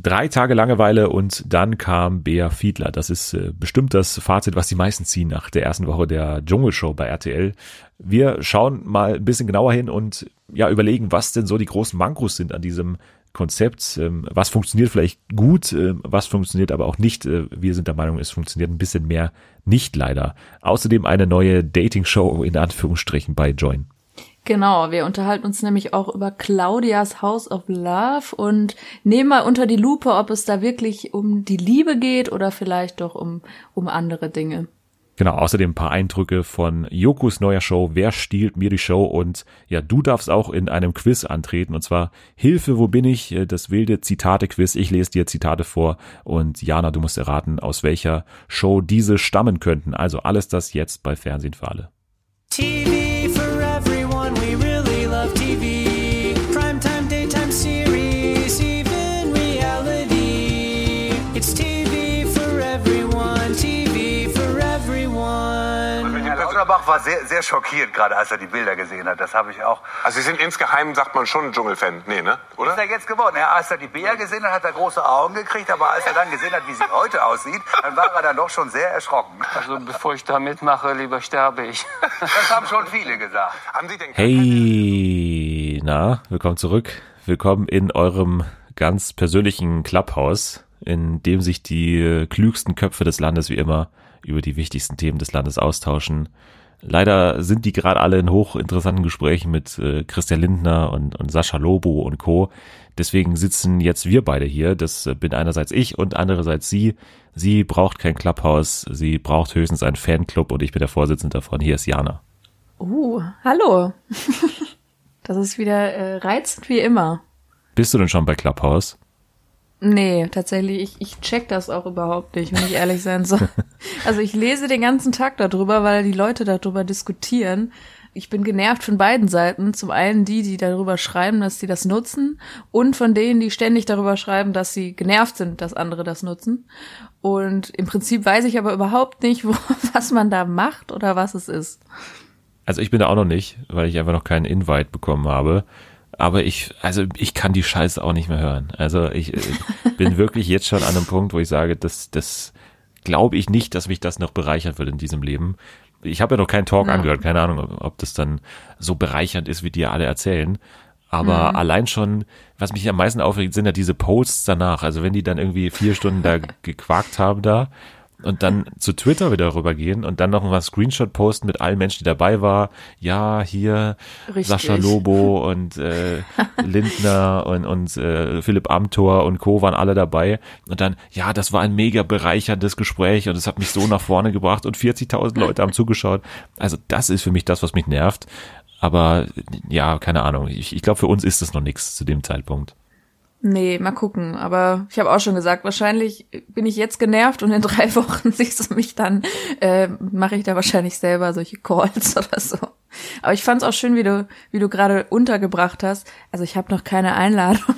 Drei Tage Langeweile und dann kam Bea Fiedler. Das ist äh, bestimmt das Fazit, was die meisten ziehen nach der ersten Woche der Dschungelshow bei RTL. Wir schauen mal ein bisschen genauer hin und ja überlegen, was denn so die großen Mankos sind an diesem Konzept. Ähm, was funktioniert vielleicht gut, äh, was funktioniert aber auch nicht. Äh, wir sind der Meinung, es funktioniert ein bisschen mehr nicht leider. Außerdem eine neue Dating-Show in Anführungsstrichen bei Join. Genau, wir unterhalten uns nämlich auch über Claudias House of Love und nehmen mal unter die Lupe, ob es da wirklich um die Liebe geht oder vielleicht doch um, um andere Dinge. Genau, außerdem ein paar Eindrücke von Jokus neuer Show Wer stiehlt mir die Show? Und ja, du darfst auch in einem Quiz antreten und zwar Hilfe, wo bin ich? Das wilde Zitate-Quiz. Ich lese dir Zitate vor und Jana, du musst erraten, aus welcher Show diese stammen könnten. Also alles das jetzt bei Fernsehen für alle. TV. War sehr, sehr schockiert, gerade als er die Bilder gesehen hat. Das habe ich auch. Also Sie sind insgeheim, sagt man schon, Dschungelfan. Nee, ne? Oder? Ist er jetzt geworden. Ja, als er die Bilder gesehen hat, hat er große Augen gekriegt. Aber als er dann gesehen hat, wie sie heute aussieht, dann war er dann doch schon sehr erschrocken. Also bevor ich da mitmache, lieber sterbe ich. Das haben schon viele gesagt. Haben Sie denn hey, na, willkommen zurück. Willkommen in eurem ganz persönlichen Clubhouse, in dem sich die klügsten Köpfe des Landes wie immer über die wichtigsten Themen des Landes austauschen. Leider sind die gerade alle in hochinteressanten Gesprächen mit äh, Christian Lindner und, und Sascha Lobo und Co. Deswegen sitzen jetzt wir beide hier. Das äh, bin einerseits ich und andererseits sie. Sie braucht kein Clubhouse, sie braucht höchstens einen Fanclub und ich bin der Vorsitzende davon. Hier ist Jana. Uh, hallo. das ist wieder äh, reizend wie immer. Bist du denn schon bei Clubhouse? Nee, tatsächlich, ich, ich check das auch überhaupt nicht, wenn ich ehrlich sein soll. Also ich lese den ganzen Tag darüber, weil die Leute darüber diskutieren. Ich bin genervt von beiden Seiten. Zum einen die, die darüber schreiben, dass sie das nutzen und von denen, die ständig darüber schreiben, dass sie genervt sind, dass andere das nutzen. Und im Prinzip weiß ich aber überhaupt nicht, wo, was man da macht oder was es ist. Also ich bin da auch noch nicht, weil ich einfach noch keinen Invite bekommen habe aber ich, also ich kann die Scheiße auch nicht mehr hören. Also ich äh, bin wirklich jetzt schon an einem Punkt, wo ich sage, das, das glaube ich nicht, dass mich das noch bereichern wird in diesem Leben. Ich habe ja noch keinen Talk ja. angehört, keine Ahnung, ob das dann so bereichernd ist, wie die alle erzählen. Aber mhm. allein schon, was mich am meisten aufregt, sind ja diese Posts danach. Also wenn die dann irgendwie vier Stunden da gequakt haben da und dann zu Twitter wieder rübergehen und dann noch mal Screenshot posten mit allen Menschen, die dabei war. Ja, hier Richtig. Sascha Lobo und äh, Lindner und, und äh, Philipp Amthor und Co. waren alle dabei. Und dann, ja, das war ein mega bereicherndes Gespräch und es hat mich so nach vorne gebracht und 40.000 Leute haben zugeschaut. Also das ist für mich das, was mich nervt. Aber ja, keine Ahnung. Ich, ich glaube, für uns ist das noch nichts zu dem Zeitpunkt. Nee, mal gucken. Aber ich habe auch schon gesagt, wahrscheinlich bin ich jetzt genervt und in drei Wochen siehst du mich dann, äh, mache ich da wahrscheinlich selber solche Calls oder so. Aber ich fand's auch schön, wie du, wie du gerade untergebracht hast. Also ich habe noch keine Einladung.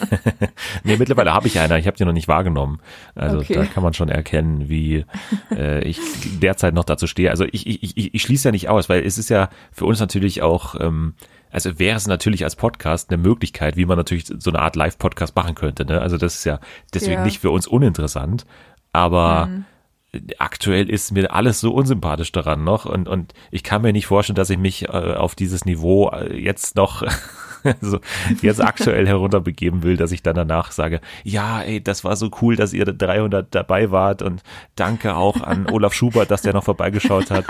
nee, mittlerweile habe ich eine. Ich habe die noch nicht wahrgenommen. Also okay. da kann man schon erkennen, wie äh, ich derzeit noch dazu stehe. Also ich, ich, ich, ich schließe ja nicht aus, weil es ist ja für uns natürlich auch ähm, also wäre es natürlich als Podcast eine Möglichkeit, wie man natürlich so eine Art Live-Podcast machen könnte. Ne? Also das ist ja deswegen ja. nicht für uns uninteressant, aber mhm. aktuell ist mir alles so unsympathisch daran noch und, und ich kann mir nicht vorstellen, dass ich mich äh, auf dieses Niveau äh, jetzt noch so jetzt aktuell herunterbegeben will, dass ich dann danach sage, ja, ey, das war so cool, dass ihr 300 dabei wart und danke auch an Olaf Schubert, dass der noch vorbeigeschaut hat.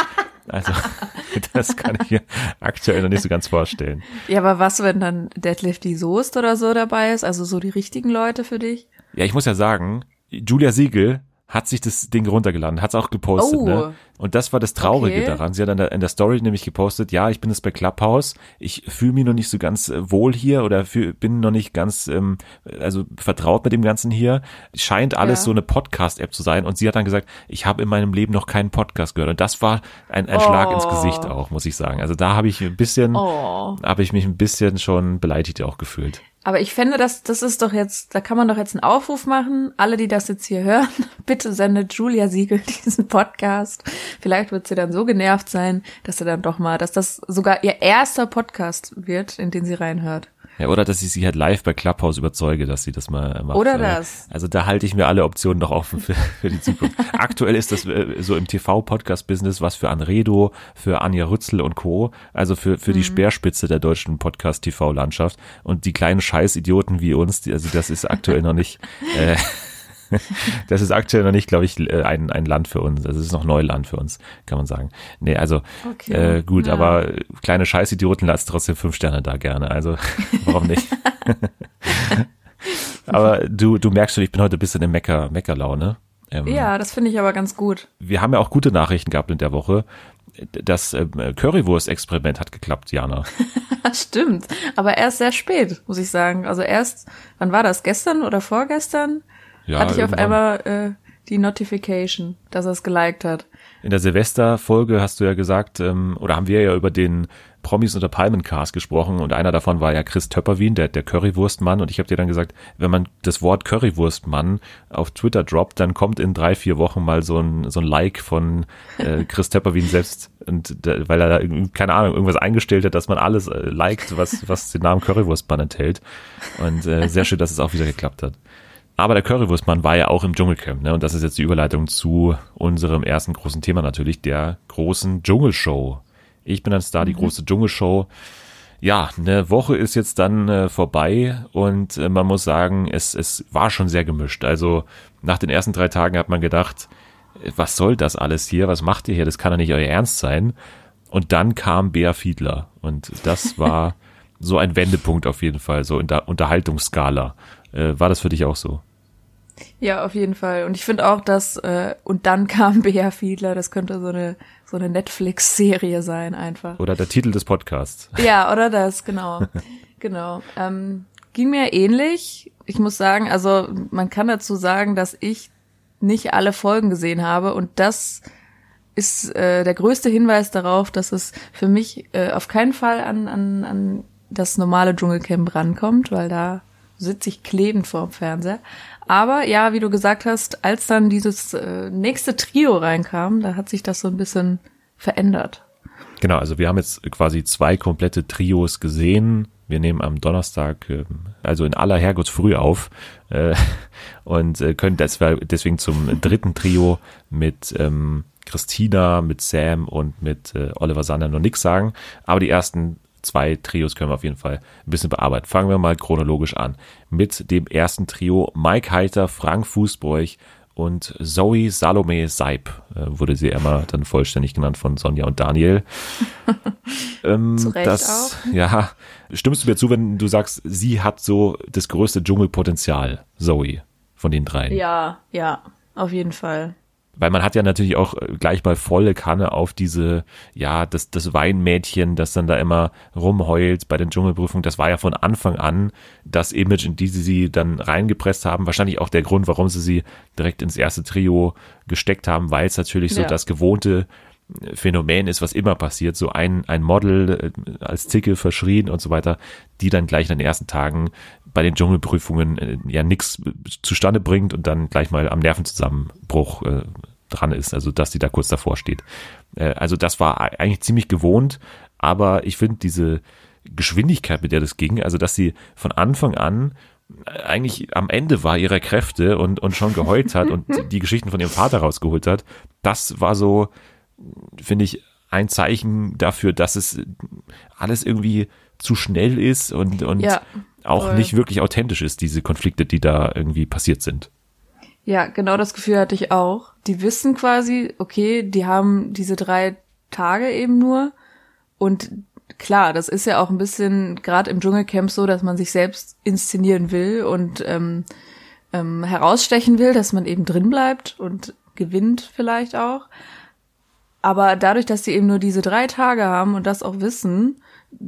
Also, das kann ich mir aktuell noch nicht so ganz vorstellen. Ja, aber was, wenn dann Deadlift die Soest oder so dabei ist? Also so die richtigen Leute für dich? Ja, ich muss ja sagen, Julia Siegel hat sich das Ding runtergeladen, hat es auch gepostet. Oh. Ne? Und das war das Traurige okay. daran. Sie hat in der, in der Story nämlich gepostet, ja, ich bin jetzt bei Clubhouse, ich fühle mich noch nicht so ganz äh, wohl hier oder fühl, bin noch nicht ganz ähm, also vertraut mit dem Ganzen hier. Scheint alles ja. so eine Podcast-App zu sein. Und sie hat dann gesagt, ich habe in meinem Leben noch keinen Podcast gehört. Und das war ein, ein oh. Schlag ins Gesicht auch, muss ich sagen. Also da habe ich ein bisschen, oh. habe ich mich ein bisschen schon beleidigt auch gefühlt. Aber ich finde, das, das ist doch jetzt, da kann man doch jetzt einen Aufruf machen. Alle, die das jetzt hier hören, bitte sendet Julia Siegel diesen Podcast. Vielleicht wird sie dann so genervt sein, dass sie dann doch mal, dass das sogar ihr erster Podcast wird, in den sie reinhört. Ja, oder dass ich sie halt live bei Clubhouse überzeuge, dass sie das mal macht. Oder Aber- das. Also da halte ich mir alle Optionen noch offen für, für die Zukunft. Aktuell ist das äh, so im TV-Podcast-Business was für Anredo, für Anja Rützel und Co. Also für, für Mhm. die Speerspitze der deutschen Podcast-TV-Landschaft. Und die kleinen Scheißidioten wie uns, die, also das ist aktuell noch nicht, äh, das ist aktuell noch nicht, glaube ich, äh, ein, ein Land für uns. Das ist noch Neuland für uns, kann man sagen. Nee, also Okay. äh, gut, Ja. aber kleine Scheißidioten lasst trotzdem fünf Sterne da gerne. Also warum nicht? aber du, du merkst schon, ich bin heute ein bisschen in Mecker, Meckerlaune. Ähm, Ja, das finde ich aber ganz gut. Wir haben ja auch gute Nachrichten gehabt in der Woche. Das ähm, Currywurst-Experiment hat geklappt, Jana. Stimmt. Aber erst sehr spät, muss ich sagen. Also erst, wann war das? Gestern oder vorgestern? Ja, Hatte ich auf irgendwann. einmal äh, die Notification, dass er es geliked hat. In der Silvesterfolge hast du ja gesagt, ähm, oder haben wir ja über den Promis unter Palmencast gesprochen und einer davon war ja Chris Töpperwien, der, der Currywurstmann und ich habe dir dann gesagt, wenn man das Wort Currywurstmann auf Twitter droppt, dann kommt in drei, vier Wochen mal so ein, so ein Like von äh, Chris Töpperwien selbst und der, weil er da keine Ahnung, irgendwas eingestellt hat, dass man alles äh, liked, was, was den Namen Currywurstmann enthält und äh, sehr schön, dass es auch wieder geklappt hat. Aber der Currywurstmann war ja auch im Dschungelcamp, ne? Und das ist jetzt die Überleitung zu unserem ersten großen Thema natürlich, der großen Dschungelshow. Ich bin ein Star, die große Dschungelshow. Ja, eine Woche ist jetzt dann äh, vorbei und äh, man muss sagen, es, es war schon sehr gemischt. Also nach den ersten drei Tagen hat man gedacht, was soll das alles hier? Was macht ihr hier? Das kann doch nicht euer Ernst sein. Und dann kam Bea Fiedler und das war so ein Wendepunkt auf jeden Fall, so in der Unterhaltungsskala. Äh, war das für dich auch so? Ja, auf jeden Fall. Und ich finde auch, dass äh, und dann kam Bea Fiedler, das könnte so eine so eine Netflix-Serie sein einfach. Oder der Titel des Podcasts. Ja, oder das, genau. genau. Ähm, ging mir ähnlich. Ich muss sagen, also man kann dazu sagen, dass ich nicht alle Folgen gesehen habe und das ist äh, der größte Hinweis darauf, dass es für mich äh, auf keinen Fall an, an, an das normale Dschungelcamp rankommt, weil da sitze ich klebend vor dem Fernseher. Aber ja, wie du gesagt hast, als dann dieses äh, nächste Trio reinkam, da hat sich das so ein bisschen verändert. Genau, also wir haben jetzt quasi zwei komplette Trios gesehen. Wir nehmen am Donnerstag, ähm, also in aller Herrgottsfrüh auf äh, und äh, können deswegen deswegen zum dritten Trio mit ähm, Christina, mit Sam und mit äh, Oliver Sander noch nichts sagen. Aber die ersten zwei Trios können wir auf jeden Fall ein bisschen bearbeiten. Fangen wir mal chronologisch an mit dem ersten Trio Mike Heiter, Frank Fußbräuch und Zoe Salome Seib äh, wurde sie immer dann vollständig genannt von Sonja und Daniel. ähm, Zu Recht das, Ja, stimmst du mir zu, wenn du sagst, sie hat so das größte Dschungelpotenzial, Zoe, von den dreien? Ja, ja, auf jeden Fall. Weil man hat ja natürlich auch äh, gleich mal volle Kanne auf diese, ja, das, das Weinmädchen, das dann da immer rumheult bei den Dschungelprüfungen. Das war ja von Anfang an das Image, in die sie sie dann reingepresst haben. Wahrscheinlich auch der Grund, warum sie sie direkt ins erste Trio gesteckt haben, weil es natürlich so Ja. das gewohnte Phänomen ist, was immer passiert, so ein, ein Model äh, als Zicke verschrien und so weiter, die dann gleich in den ersten Tagen bei den Dschungelprüfungen äh, ja nichts zustande bringt und dann gleich mal am Nervenzusammenbruch äh, dran ist, also dass die da kurz davor steht. Äh, also das war eigentlich ziemlich gewohnt, aber ich finde diese Geschwindigkeit, mit der das ging, also dass sie von Anfang an eigentlich am Ende war ihrer Kräfte und, und schon geheult hat und die Geschichten von ihrem Vater rausgeholt hat, das war so, finde ich, ein Zeichen dafür, dass es alles irgendwie zu schnell ist und, und Ja, auch voll. nicht wirklich authentisch ist, diese Konflikte, die da irgendwie passiert sind. Ja, genau das Gefühl hatte ich auch. Die wissen quasi, okay, die haben diese drei Tage eben nur. Und klar, das ist ja auch ein bisschen gerade im Dschungelcamp so, dass man sich selbst inszenieren will und ähm, ähm, herausstechen will, dass man eben drin bleibt und gewinnt vielleicht auch. Aber dadurch, dass die eben nur diese drei Tage haben und das auch wissen,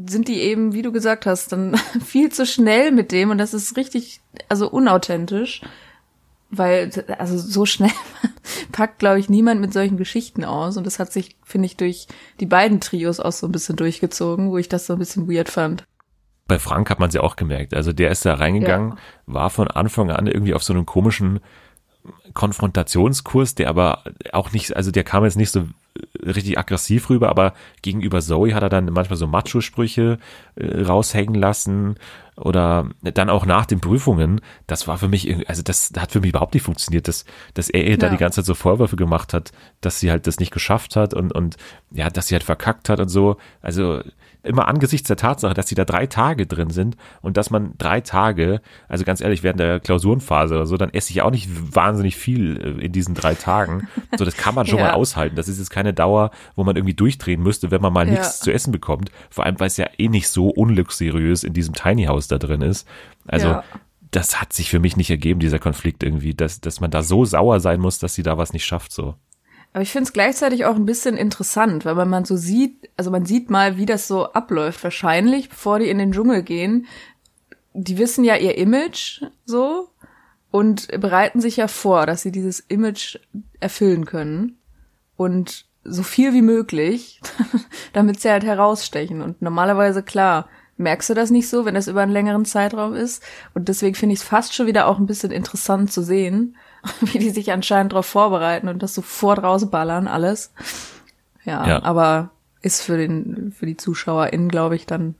sind die eben, wie du gesagt hast, dann viel zu schnell mit dem und das ist richtig, also unauthentisch. Weil, also so schnell packt, glaube ich, niemand mit solchen Geschichten aus. Und das hat sich, finde ich, durch die beiden Trios auch so ein bisschen durchgezogen, wo ich das so ein bisschen weird fand. Bei Frank hat man es ja auch gemerkt. Also der ist da reingegangen, Ja. war von Anfang an irgendwie auf so einem komischen Konfrontationskurs, der aber auch nicht, also der kam jetzt nicht so richtig aggressiv rüber, aber gegenüber Zoe hat er dann manchmal so Macho-Sprüche äh, raushängen lassen oder dann auch nach den Prüfungen, das war für mich, also das hat für mich überhaupt nicht funktioniert, dass, dass er ihr da Ja. die ganze Zeit so Vorwürfe gemacht hat, dass sie halt das nicht geschafft hat und, und ja, dass sie halt verkackt hat und so. Also immer angesichts der Tatsache, dass sie da drei Tage drin sind und dass man drei Tage, also ganz ehrlich, während der Klausurenphase oder so, dann esse ich auch nicht wahnsinnig viel äh, in diesen drei Tagen. So, das kann man schon Ja. mal aushalten. Das ist jetzt keine Dauer, wo man irgendwie durchdrehen müsste, wenn man mal Ja. nichts zu essen bekommt. Vor allem, weil es ja eh nicht so unluxuriös in diesem Tiny House da drin ist. Also, Ja. das hat sich für mich nicht ergeben, dieser Konflikt irgendwie, dass, dass man da so sauer sein muss, dass sie da was nicht schafft, so. Aber ich finde es gleichzeitig auch ein bisschen interessant, weil man so sieht, also man sieht mal, wie das so abläuft. Wahrscheinlich, bevor die in den Dschungel gehen, die wissen ja ihr Image so und bereiten sich ja vor, dass sie dieses Image erfüllen können und so viel wie möglich, damit sie halt herausstechen. Und normalerweise, klar, merkst du das nicht so, wenn das über einen längeren Zeitraum ist. Und deswegen finde ich es fast schon wieder auch ein bisschen interessant zu sehen, wie die sich anscheinend darauf vorbereiten und das sofort rausballern, alles. Ja, Ja. aber ist für den, für die ZuschauerInnen, glaube ich, dann,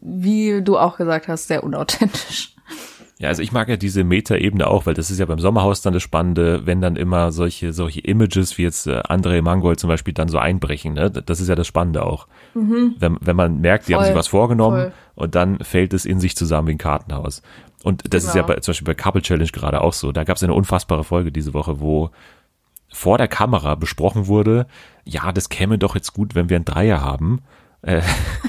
wie du auch gesagt hast, sehr unauthentisch. Ja, also ich mag ja diese Meta-Ebene auch, weil das ist ja beim Sommerhaus dann das Spannende, wenn dann immer solche, solche Images wie jetzt äh, André Mangold zum Beispiel dann so einbrechen, ne? Das ist ja das Spannende auch. Wenn, wenn man merkt, die haben Mhm. Voll, sich was vorgenommen voll. und dann fällt es in sich zusammen wie ein Kartenhaus. Und das ist ja Genau. bei, zum Beispiel bei Couple Challenge gerade auch so. Da gab es eine unfassbare Folge diese Woche, wo vor der Kamera besprochen wurde, ja, das käme doch jetzt gut, wenn wir ein Dreier haben. Äh,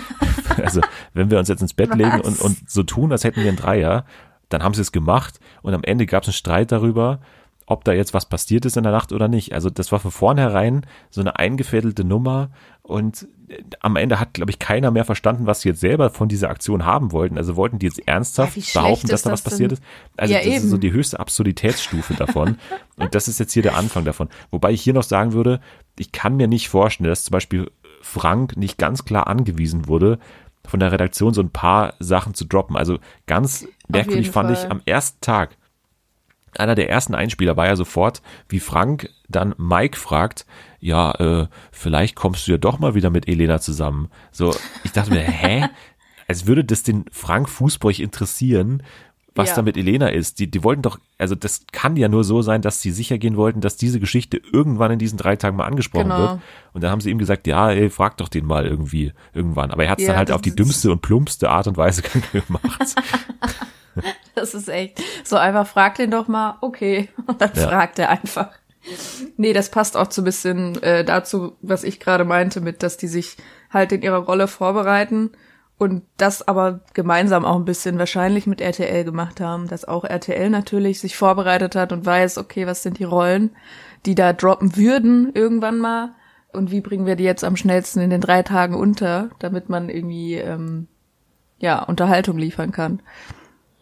also, wenn wir uns jetzt ins Bett legen und, Was? und so tun, als hätten wir ein Dreier, dann haben sie es gemacht und am Ende gab es einen Streit darüber, ob da jetzt was passiert ist in der Nacht oder nicht. Also das war von vornherein so eine eingefädelte Nummer und äh, am Ende hat, glaube ich, keiner mehr verstanden, was sie jetzt selber von dieser Aktion haben wollten. Also wollten die jetzt ernsthaft Ja, behaupten, dass da was passiert denn? ist? Also Ja, das ist so eben. die höchste Absurditätsstufe davon. Und das ist jetzt hier der Anfang davon. Wobei ich hier noch sagen würde, ich kann mir nicht vorstellen, dass zum Beispiel Frank nicht ganz klar angewiesen wurde, von der Redaktion so ein paar Sachen zu droppen. Also ganz merkwürdig fand ich Fall. am ersten Tag, einer der ersten Einspieler war ja sofort, wie Frank dann Mike fragt, ja, äh, vielleicht kommst du ja doch mal wieder mit Elena zusammen. So, ich dachte mir, hä? Als würde das den Frank Fußbräuch interessieren, was Ja. da mit Elena ist. Die, die wollten doch, also das kann ja nur so sein, dass sie sicher gehen wollten, dass diese Geschichte irgendwann in diesen drei Tagen mal angesprochen Genau. wird. Und dann haben sie ihm gesagt, ja, ey, frag doch den mal irgendwie irgendwann. Aber er hat es Ja, dann halt auf die dümmste und plumpste Art und Weise gemacht. Das ist echt so einfach, frag den doch mal, okay. Und dann Ja. fragt er einfach. Nee, das passt auch so ein bisschen äh, dazu, was ich gerade meinte, mit, dass die sich halt in ihrer Rolle vorbereiten und das aber gemeinsam auch ein bisschen wahrscheinlich mit RTL gemacht haben, dass auch RTL natürlich sich vorbereitet hat und weiß, okay, was sind die Rollen, die da droppen würden irgendwann mal und wie bringen wir die jetzt am schnellsten in den drei Tagen unter, damit man irgendwie ähm, ja Unterhaltung liefern kann.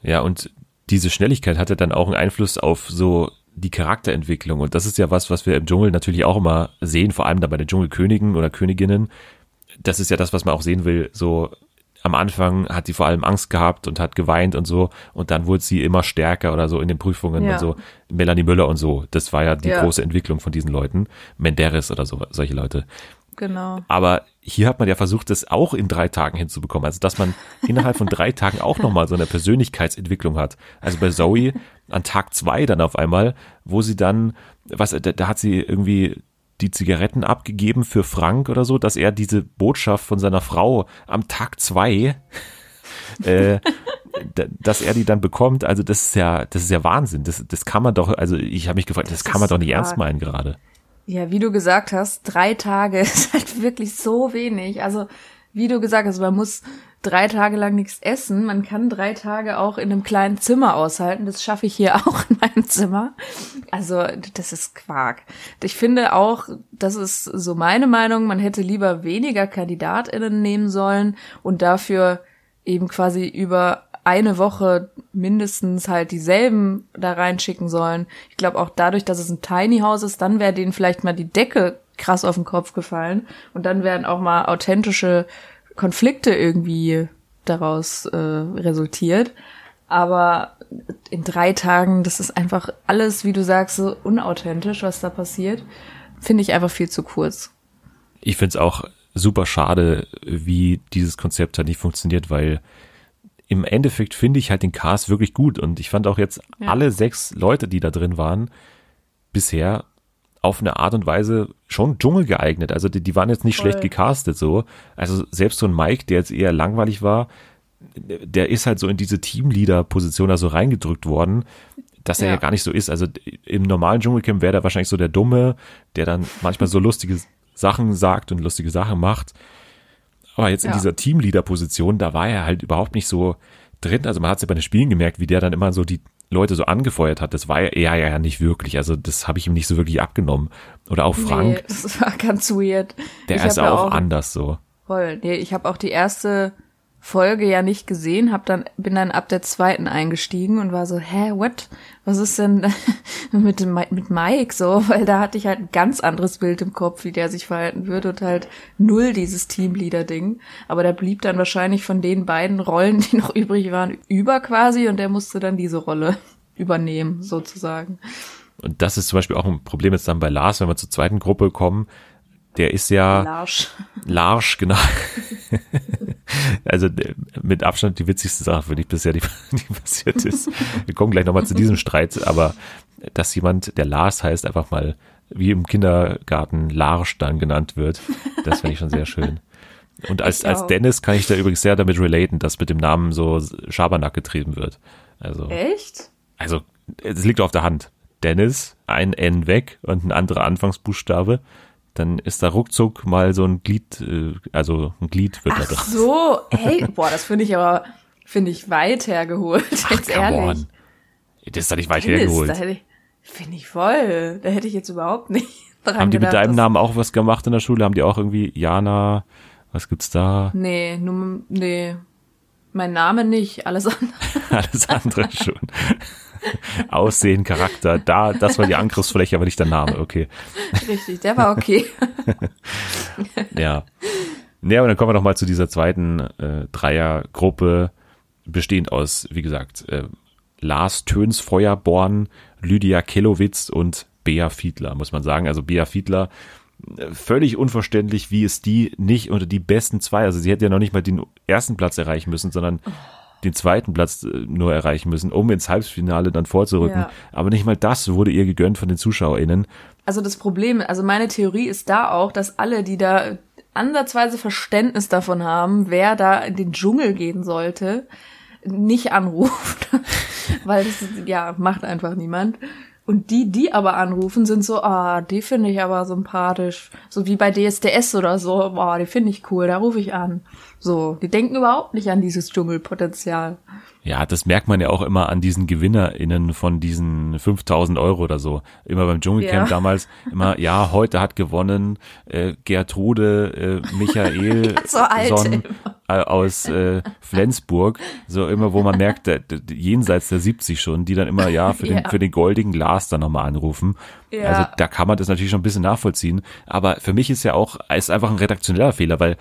Ja, und diese Schnelligkeit hatte dann auch einen Einfluss auf so die Charakterentwicklung. Und das ist ja was, was wir im Dschungel natürlich auch immer sehen, vor allem da bei den Dschungelkönigen oder Königinnen. Das ist ja das, was man auch sehen will. So am Anfang hat sie vor allem Angst gehabt und hat geweint und so. Und dann wurde sie immer stärker oder so in den Prüfungen Ja. und so. Melanie Müller und so. Das war ja die Ja. große Entwicklung von diesen Leuten. Menderes oder so, solche Leute. Genau. Aber hier hat man ja versucht, das auch in drei Tagen hinzubekommen. Also, dass man innerhalb von drei Tagen auch nochmal so eine Persönlichkeitsentwicklung hat. Also bei Zoe an Tag zwei dann auf einmal, wo sie dann, was, da, da hat sie irgendwie die Zigaretten abgegeben für Frank oder so, dass er diese Botschaft von seiner Frau am Tag zwei, äh, da- dass er die dann bekommt. Also das ist ja, das ist ja Wahnsinn. Das, das kann man doch, also ich habe mich gefragt, das, Das kann man doch nicht ernst arg. meinen gerade. Ja, wie du gesagt hast, drei Tage ist halt wirklich so wenig. Also, wie du gesagt hast, man muss drei Tage lang nichts essen. Man kann drei Tage auch in einem kleinen Zimmer aushalten. Das schaffe ich hier auch in meinem Zimmer. Also, das ist Quark. Ich finde auch, das ist so meine Meinung, man hätte lieber weniger KandidatInnen nehmen sollen und dafür eben quasi über eine Woche mindestens halt dieselben da reinschicken sollen. Ich glaube auch dadurch, dass es ein Tiny House ist, dann wäre denen vielleicht mal die Decke krass auf den Kopf gefallen und dann wären auch mal authentische Konflikte irgendwie daraus äh, resultiert. Aber in drei Tagen, das ist einfach alles, wie du sagst, so unauthentisch, was da passiert. Finde ich einfach viel zu kurz. Ich finde es auch super schade, wie dieses Konzept halt nicht funktioniert, weil im Endeffekt finde ich halt den Cast wirklich gut und ich fand auch jetzt Ja. alle sechs Leute, die da drin waren, bisher auf eine Art und Weise schon Dschungel geeignet. Also die, die waren jetzt nicht Voll. schlecht gecastet so. Also selbst so ein Mike, der jetzt eher langweilig war, der ist halt so in diese Teamleader-Position da so reingedrückt worden, dass er ja. Ja. gar nicht so ist. Also im normalen Dschungelcamp wäre der wahrscheinlich so der Dumme, der dann manchmal so lustige Sachen sagt und lustige Sachen macht. Aber jetzt in Ja. dieser Teamleader-Position, da war er halt überhaupt nicht so drin. Also man hat es ja bei den Spielen gemerkt, wie der dann immer so die Leute so angefeuert hat. Das war er ja, ja nicht wirklich. Also das habe ich ihm nicht so wirklich abgenommen. Oder auch Frank, Nee, das war ganz weird. der ich ist ja auch, anders so. Voll. Nee, ich habe auch die erste Folge ja nicht gesehen, hab dann bin dann ab der zweiten eingestiegen und war so, hä, what? Was ist denn mit dem Mi- mit Mike so, weil da hatte ich halt ein ganz anderes Bild im Kopf, wie der sich verhalten würde und halt null dieses Teamleader Ding, aber der blieb dann wahrscheinlich von den beiden Rollen, die noch übrig waren, über quasi und der musste dann diese Rolle übernehmen sozusagen. Und das ist zum Beispiel auch ein Problem jetzt dann bei Lars, wenn wir zur zweiten Gruppe kommen. Der ist ja Larsch. Larsch, genau. also der- mit Abstand die witzigste Sache, finde ich bisher, die, die passiert ist. Wir kommen gleich nochmal zu diesem Streit, aber dass jemand, der Lars heißt, einfach mal wie im Kindergarten Larsch dann genannt wird, das finde ich schon sehr schön. Und als, als. Dennis kann ich da übrigens sehr damit relaten, dass mit dem Namen so Schabernack getrieben wird. Also, Echt? also es liegt auf der Hand. Dennis, ein N weg und ein anderer Anfangsbuchstabe, dann ist da ruckzuck mal so ein Glied, äh, also ein Glied wird da Ach dran. so, hey, boah, das finde ich aber, finde ich weit hergeholt, jetzt come ehrlich. on. Das ist doch nicht weit Dennis, hergeholt. Da hätte ich, finde ich voll. Da hätte ich jetzt überhaupt nicht dran Haben die mit gedacht, deinem dass- Namen auch was gemacht in der Schule? Haben die auch irgendwie Jana, was gibt's da? Nee, nur, nee. Mein Name nicht, alles andere. Alles andere schon. Aussehen, Charakter, da, das war die Angriffsfläche, aber nicht der Name, okay. Richtig, der war okay. Ja. Ja, aber dann kommen wir noch mal zu dieser zweiten äh, Dreiergruppe, bestehend aus, wie gesagt, äh, Lars Töns Feuerborn, Lydia Kellowitz und Bea Fiedler, muss man sagen. Also Bea Fiedler, äh, völlig unverständlich, wie es die nicht unter die besten zwei, also sie hätte ja noch nicht mal den ersten Platz erreichen müssen, sondern den zweiten Platz äh, nur erreichen müssen, um ins Halbfinale dann vorzurücken. Ja. Aber nicht mal das wurde ihr gegönnt von den ZuschauerInnen. Also das Problem, also meine Theorie ist da auch, dass alle, die da ansatzweise Verständnis davon haben, wer da in den Dschungel gehen sollte, nicht anruft. Weil das, ja, macht einfach niemand. Und die, die aber anrufen, sind so, ah, die finde ich aber sympathisch. So wie bei DSDS oder so, boah, die finde ich cool, da rufe ich an. So, die denken überhaupt nicht an dieses Dschungelpotenzial. Ja, das merkt man ja auch immer an diesen GewinnerInnen von diesen 5000 Euro oder so. Immer beim Dschungelcamp Ja. damals immer, ja, heute hat gewonnen äh, Gertrude äh, Michael so Son, äh, aus äh, Flensburg. So immer, wo man merkt, der, der, jenseits der 70 schon, die dann immer, ja, für den, Ja. für den goldigen Glas dann nochmal anrufen. Ja. Also da kann man das natürlich schon ein bisschen nachvollziehen. Aber für mich ist ja auch, ist einfach ein redaktioneller Fehler, weil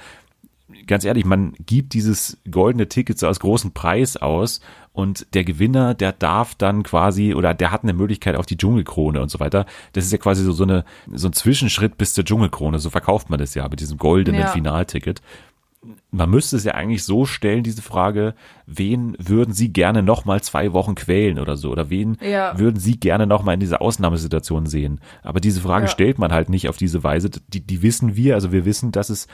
ganz ehrlich, man gibt dieses goldene Ticket so als großen Preis aus und der Gewinner, der darf dann quasi oder der hat eine Möglichkeit auf die Dschungelkrone und so weiter. Das ist ja quasi so, so, eine, so ein Zwischenschritt bis zur Dschungelkrone. So verkauft man das ja mit diesem goldenen Ja. Finalticket. Man müsste es ja eigentlich so stellen, diese Frage, wen würden Sie gerne noch mal zwei Wochen quälen oder so? Oder wen Ja. würden Sie gerne noch mal in dieser Ausnahmesituation sehen? Aber diese Frage Ja. stellt man halt nicht auf diese Weise. Die, die wissen wir, also wir wissen, dass es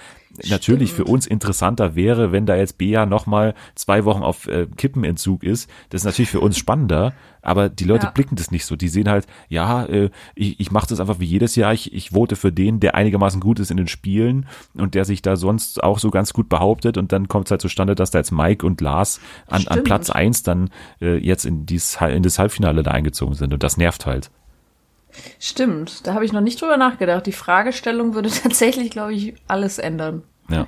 natürlich für uns interessanter wäre, wenn da jetzt Bea noch mal zwei Wochen auf äh, Kippenentzug ist. Das ist natürlich für uns spannender, aber die Leute Ja. blicken das nicht so. Die sehen halt, ja, äh, ich, ich mache das einfach wie jedes Jahr. Ich, ich vote für den, der einigermaßen gut ist in den Spielen und der sich da sonst auch so ganz gut behauptet. Und dann kommt es halt zustande, dass da jetzt Mike und Lars an, an. Platz eins dann äh, jetzt in, dies, in das Halbfinale da eingezogen sind. Und das nervt halt. Stimmt, da habe ich noch nicht drüber nachgedacht. Die Fragestellung würde tatsächlich, glaube ich, alles ändern. Ja.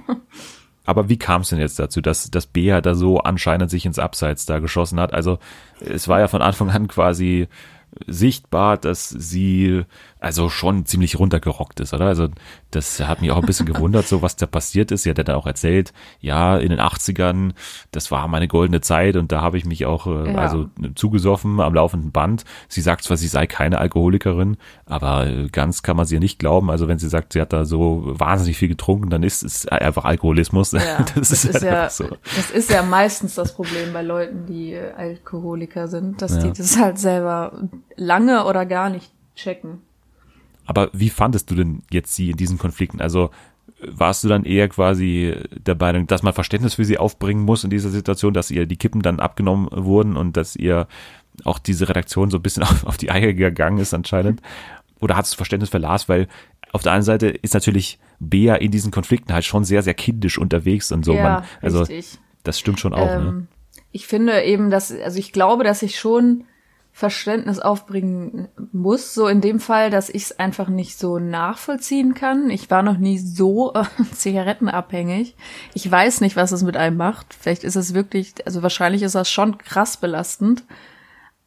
Aber wie kam es denn jetzt dazu, dass, dass Bea da so anscheinend sich ins Abseits da geschossen hat? Also es war ja von Anfang an quasi sichtbar, dass sie also schon ziemlich runtergerockt ist, oder? Also Das hat mich auch ein bisschen gewundert, so was da passiert ist. Sie hat ja dann auch erzählt, ja, in den 80ern, das war meine goldene Zeit und da habe ich mich auch äh, Ja. also zugesoffen am laufenden Band. Sie sagt zwar, sie sei keine Alkoholikerin, aber äh, ganz kann man sie ja nicht glauben. Also wenn sie sagt, sie hat da so wahnsinnig viel getrunken, dann ist es einfach Alkoholismus. Ja, das, ist, halt ja, einfach so. das ist ja meistens das Problem bei Leuten, die äh, Alkoholiker sind, dass Ja. die das halt selber lange oder gar nicht checken. Aber wie fandest du denn jetzt sie in diesen Konflikten? Also warst du dann eher quasi der Meinung, dass man Verständnis für sie aufbringen muss in dieser Situation, dass ihr die Kippen dann abgenommen wurden und dass ihr auch diese Redaktion so ein bisschen auf, auf die Eier gegangen ist anscheinend? Oder hattest du Verständnis für Lars? Weil auf der einen Seite ist natürlich Bea in diesen Konflikten halt schon sehr, sehr kindisch unterwegs und so. ja, man, also richtig. das stimmt schon auch, ne? Ähm, Ich finde eben, dass, also ich glaube, dass ich schon Verständnis aufbringen muss, so in dem Fall, dass ich es einfach nicht so nachvollziehen kann. Ich war noch nie so äh, zigarettenabhängig. Ich weiß nicht, was es mit einem macht. Vielleicht ist es wirklich, also wahrscheinlich ist das schon krass belastend.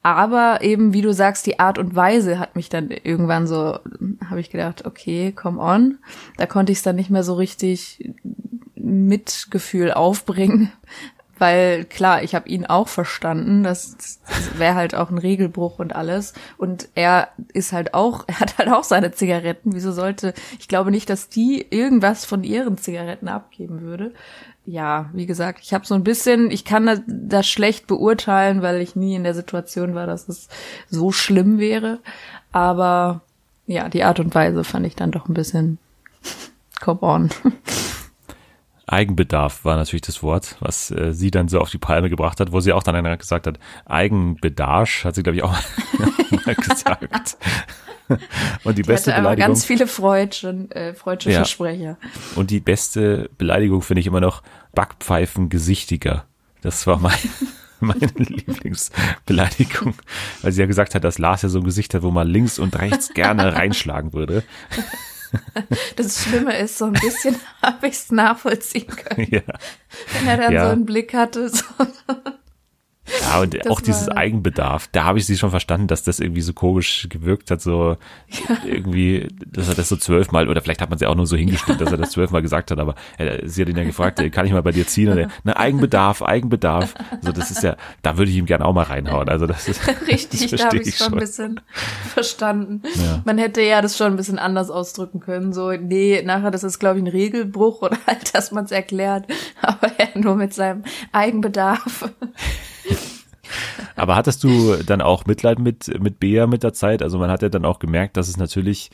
Aber eben, wie du sagst, die Art und Weise hat mich dann irgendwann so, habe ich gedacht, okay, come on. Da konnte ich es dann nicht mehr so richtig Mitgefühl aufbringen, weil klar, ich habe ihn auch verstanden, das, das wäre halt auch ein Regelbruch und alles und er ist halt auch, er hat halt auch seine Zigaretten, wieso sollte, ich glaube nicht, dass die irgendwas von ihren Zigaretten abgeben würde. Ja, wie gesagt, ich habe so ein bisschen, ich kann das, das schlecht beurteilen, weil ich nie in der Situation war, dass es so schlimm wäre, aber ja, die Art und Weise fand ich dann doch ein bisschen come on. Eigenbedarf war natürlich das Wort, was äh, sie dann so auf die Palme gebracht hat, wo sie auch dann gesagt hat, Eigenbedarf, hat sie, glaube ich, auch mal gesagt. Und die Die beste hatte Beleidigung. ganz viele Freudschen, äh, freudsche Ja. Versprecher. Und die beste Beleidigung finde ich immer noch Backpfeifengesichtiger. Das war mein, meine Lieblingsbeleidigung, weil sie ja gesagt hat, dass Lars ja so ein Gesicht hat, wo man links und rechts gerne reinschlagen würde. Das Schlimme ist, so ein bisschen habe ich es nachvollziehen können, Ja, wenn er dann Ja. so einen Blick hatte. So. Ja und Das auch dieses Eigenbedarf, da habe ich sie schon verstanden, dass das irgendwie so komisch gewirkt hat, so irgendwie, dass er das so zwölfmal, oder vielleicht hat man ja auch nur so hingestellt, dass er das zwölfmal gesagt hat, aber äh, sie hat ihn ja gefragt, äh, kann ich mal bei dir ziehen? Und er, ne, Eigenbedarf, Eigenbedarf. So, das ist ja, da würde ich ihm gerne auch mal reinhauen. Also das ist Richtig, das da habe ich schon ein bisschen verstanden. Ja. Man hätte ja das schon ein bisschen anders ausdrücken können. So, nee, nachher, das ist, glaube ich, ein Regelbruch oder halt, dass man es erklärt. Aber er nur mit seinem Eigenbedarf. Aber hattest du dann auch Mitleid mit, mit Bea mit der Zeit? Also man hat ja dann auch gemerkt, dass es natürlich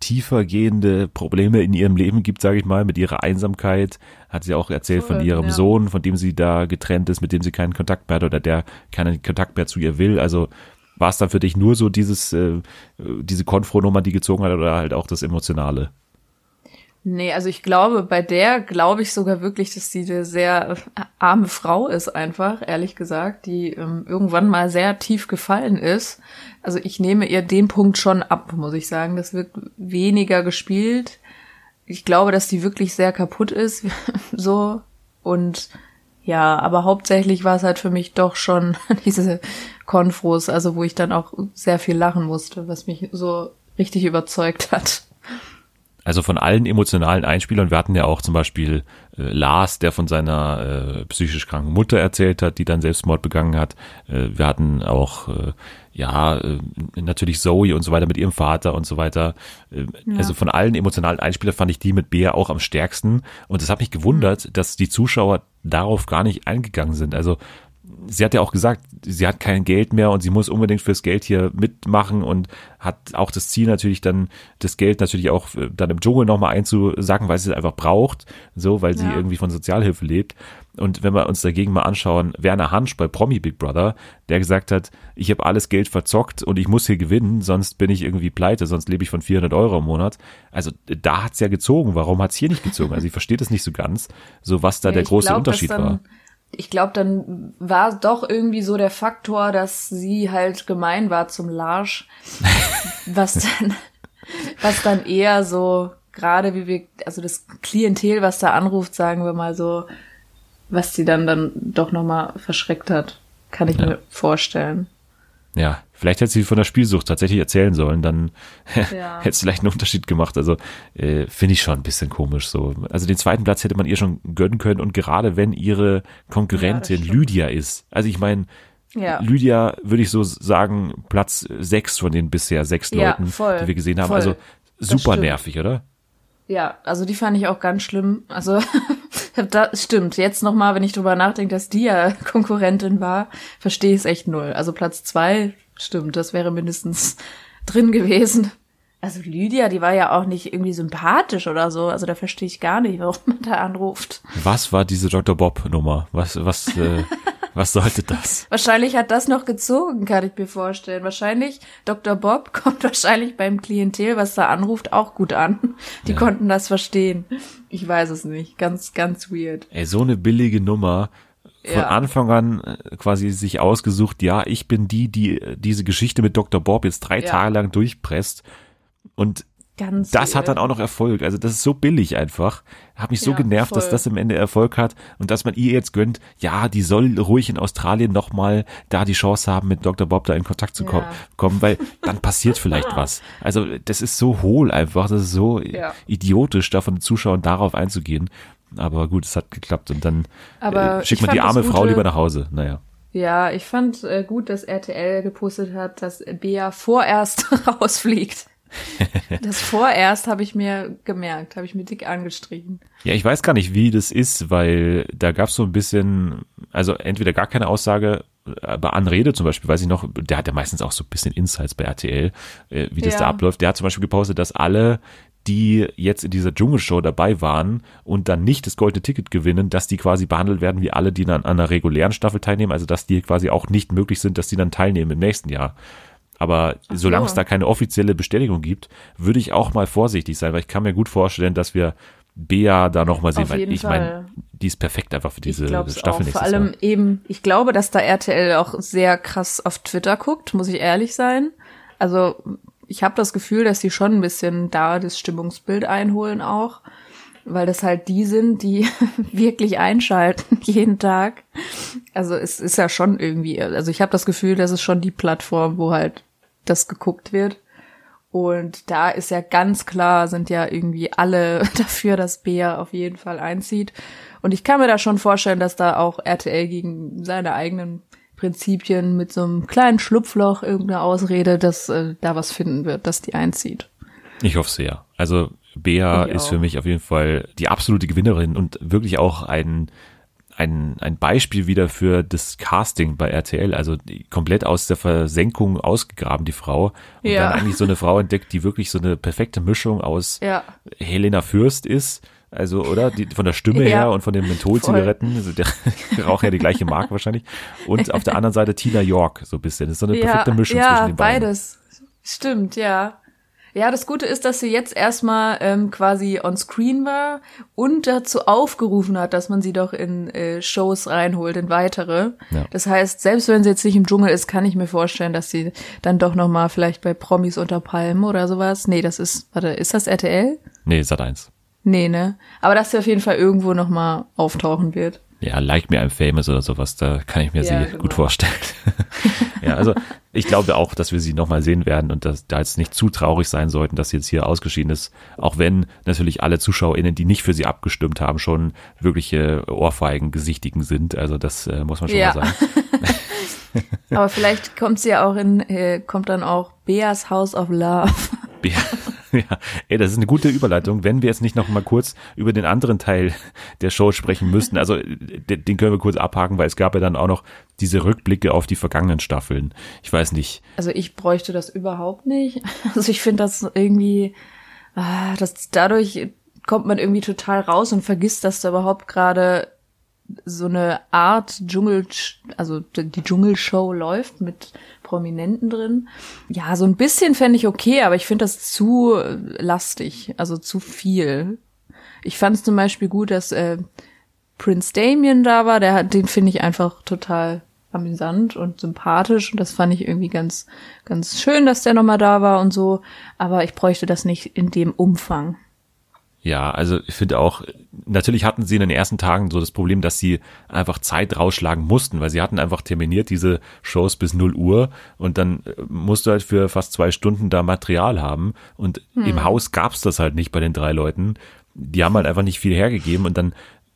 tiefer gehende Probleme in ihrem Leben gibt, sage ich mal, mit ihrer Einsamkeit. Hat sie auch erzählt von Voll, ihrem ja. Sohn, von dem sie da getrennt ist, mit dem sie keinen Kontakt mehr hat oder der keinen Kontakt mehr zu ihr will. Also war es dann für dich nur so dieses, äh, diese Konfronummer, die gezogen hat oder halt auch das Emotionale? Nee, also ich glaube, bei der glaube ich sogar wirklich, dass sie eine sehr äh, arme Frau ist einfach, ehrlich gesagt, die ähm, irgendwann mal sehr tief gefallen ist. Also ich nehme ihr den Punkt schon ab, muss ich sagen. Das wird weniger gespielt. Ich glaube, dass die wirklich sehr kaputt ist, so. Und ja, aber hauptsächlich war es halt für mich doch schon diese Konfros, also wo ich dann auch sehr viel lachen musste, was mich so richtig überzeugt hat. Also von allen emotionalen Einspielern, wir hatten ja auch zum Beispiel äh, Lars, der von seiner äh, psychisch kranken Mutter erzählt hat, die dann Selbstmord begangen hat. Äh, wir hatten auch, äh, ja, äh, natürlich Zoe und so weiter mit ihrem Vater und so weiter. Äh, Also von allen emotionalen Einspielern fand ich die mit Bea auch am stärksten. Und es hat mich gewundert, dass die Zuschauer darauf gar nicht eingegangen sind. Also sie hat ja auch gesagt, sie hat kein Geld mehr und sie muss unbedingt fürs Geld hier mitmachen und hat auch das Ziel natürlich dann, das Geld natürlich auch äh, dann im Dschungel nochmal einzusacken, weil sie es einfach braucht, so, weil sie Ja. irgendwie von Sozialhilfe lebt. Und wenn wir uns dagegen mal anschauen, Werner Hansch bei Promi Big Brother, der gesagt hat, ich habe alles Geld verzockt und ich muss hier gewinnen, sonst bin ich irgendwie pleite, sonst lebe ich von 400 Euro im Monat. Also da hat's ja gezogen, warum hat's hier nicht gezogen? Also ich verstehe das nicht so ganz, so was da Ja, der große glaub, Unterschied war. Ich glaube, dann war doch irgendwie so der Faktor, dass sie halt gemein war zum Larsch, was dann, was dann eher so, gerade wie wir, also das Klientel, was da anruft, sagen wir mal so, was sie dann dann doch nochmal verschreckt hat, kann ich Ja. mir vorstellen. Ja, vielleicht hätte sie von der Spielsucht tatsächlich erzählen sollen, dann Ja. hätte es vielleicht einen Unterschied gemacht. Also äh, finde ich schon ein bisschen komisch so. Also den zweiten Platz hätte man ihr schon gönnen können und gerade wenn ihre Konkurrentin Ja. Lydia ist. Also ich meine, Ja. Lydia würde ich so sagen, Platz sechs von den bisher sechs Leuten, voll, die wir gesehen haben. voll. Also super nervig, oder? Ja, also die fand ich auch ganz schlimm. Also das stimmt. Jetzt nochmal, wenn ich drüber nachdenke, dass die ja Konkurrentin war, verstehe ich es echt null. Also Platz zwei, stimmt, das wäre mindestens drin gewesen. Also Lydia, die war ja auch nicht irgendwie sympathisch oder so. Also da verstehe ich gar nicht, warum man da anruft. Was war diese Dr. Bob Nummer? Was, was, äh, was sollte das? Wahrscheinlich hat das noch gezogen, kann ich mir vorstellen. Wahrscheinlich, Dr. Bob kommt wahrscheinlich beim Klientel, was da anruft, auch gut an. Die konnten das verstehen. Ich weiß es nicht. Ganz, ganz weird. Ey, so eine billige Nummer. Von Ja. Anfang an äh, quasi sich ausgesucht, ja, ich bin die, die äh, diese Geschichte mit Dr. Bob jetzt drei Ja. Tage lang durchpresst. Und Ganz das hat weird. dann auch noch Erfolg. Also das ist so billig einfach. Hat mich so Ja, genervt, dass voll. das im Ende Erfolg hat und dass man ihr jetzt gönnt, ja, die soll ruhig in Australien nochmal da die Chance haben, mit Dr. Bob da in Kontakt zu Ja. kommen, weil dann passiert vielleicht was. Also das ist so hohl einfach, das ist so Ja. idiotisch, da von den Zuschauern darauf einzugehen. Aber gut, es hat geklappt und dann Aber äh, schickt man die arme Frau lieber nach Hause. Naja. Ja, ich fand äh, gut, dass RTL gepostet hat, dass Bea vorerst rausfliegt. Das vorerst habe ich mir gemerkt, habe ich mir dick angestrichen. Ja, ich weiß gar nicht, wie das ist, weil da gab es so ein bisschen, also entweder gar keine Aussage, aber Anrede zum Beispiel, weiß ich noch, der hat ja meistens auch so ein bisschen Insights bei RTL, äh, wie das Ja. da abläuft. Der hat zum Beispiel gepostet, dass alle, die jetzt in dieser Dschungelshow dabei waren und dann nicht das goldene Ticket gewinnen, dass die quasi behandelt werden wie alle, die dann an einer regulären Staffel teilnehmen, also dass die quasi auch nicht möglich sind, dass die dann teilnehmen im nächsten Jahr. Aber solange es da keine offizielle Bestätigung gibt, würde ich auch mal vorsichtig sein, weil ich kann mir gut vorstellen, dass wir Bea da noch mal sehen, Auf weil ich meine, die ist perfekt einfach für diese es auch. Staffel Vor allem Jahr. eben, ich glaube, dass da RTL auch sehr krass auf Twitter guckt, muss ich ehrlich sein. Also ich habe das Gefühl, dass sie schon ein bisschen da das Stimmungsbild einholen auch, weil das halt die sind, die wirklich einschalten jeden Tag. Also es ist ja schon irgendwie, also ich habe das Gefühl, das ist schon die Plattform, wo halt das geguckt wird. Und da ist ja ganz klar, sind ja irgendwie alle dafür, dass Bea auf jeden Fall einzieht. Und ich kann mir da schon vorstellen, dass da auch RTL gegen seine eigenen Prinzipien mit so einem kleinen Schlupfloch irgendeine Ausrede, dass äh, da was finden wird, dass die einzieht. Ich hoffe sehr. Also Bea ist für mich auf jeden Fall die absolute Gewinnerin und wirklich auch ein ein, ein Beispiel wieder für das Casting bei RTL, also komplett aus der Versenkung ausgegraben, die Frau. Und Ja. dann eigentlich so eine Frau entdeckt, die wirklich so eine perfekte Mischung aus Ja. Helena Fürst ist. Also, oder? Die, von der Stimme Ja. her und von den Mentholzigaretten. Also, der rauchen ja die gleiche Marke wahrscheinlich. Und auf der anderen Seite Tina York, so ein bisschen. Das ist so eine perfekte Mischung ja, zwischen den beiden. beides. Stimmt, ja. Ja, das Gute ist, dass sie jetzt erstmal ähm, quasi on screen war und dazu aufgerufen hat, dass man sie doch in äh, Shows reinholt, in weitere. Ja. Das heißt, selbst wenn sie jetzt nicht im Dschungel ist, kann ich mir vorstellen, dass sie dann doch noch mal vielleicht bei Promis unter Palmen oder sowas. Nee, das ist, warte, ist das RTL? Nee, Sat 1. Nee, ne? Aber dass sie auf jeden Fall irgendwo noch mal auftauchen wird. Ja, Like Me I'm Famous oder sowas, da kann ich mir Ja, sie genau. gut vorstellen. ja, also ich glaube auch, dass wir sie nochmal sehen werden und dass da jetzt nicht zu traurig sein sollten, dass sie jetzt hier ausgeschieden ist. Auch wenn natürlich alle ZuschauerInnen, die nicht für sie abgestimmt haben, schon wirkliche Ohrfeigen gesichtigen sind. Also das äh, muss man schon Ja. mal sagen. Aber vielleicht kommt sie ja auch in, äh, kommt dann auch Beas House of Love. Ja, ja, ey, das ist eine gute Überleitung, wenn wir jetzt nicht noch mal kurz über den anderen Teil der Show sprechen müssten. Also den, können wir kurz abhaken, weil es gab ja dann auch noch diese Rückblicke auf die vergangenen Staffeln. Ich weiß nicht, Also ich bräuchte das überhaupt nicht. Also ich finde das irgendwie, ah, das dadurch kommt man irgendwie total raus und vergisst, dass da überhaupt gerade so eine Art Dschungel, also die Dschungelshow läuft mit Prominenten drin. Ja, so ein bisschen fände ich okay, aber ich finde das zu lastig, also zu viel. Ich fand es zum Beispiel gut, dass äh, Prince Damien da war, der hat, den finde ich einfach total amüsant und sympathisch und das fand ich irgendwie ganz, ganz schön, dass der nochmal da war und so, aber ich bräuchte das nicht in dem Umfang. Ja, also ich finde auch, natürlich hatten sie in den ersten Tagen so das Problem, dass sie einfach Zeit rausschlagen mussten, weil sie hatten einfach terminiert diese Shows bis 0 Uhr und dann äh, musst du halt für fast zwei Stunden da Material haben und im Haus gab's das halt nicht bei den drei Leuten. Die haben halt einfach nicht viel hergegeben und dann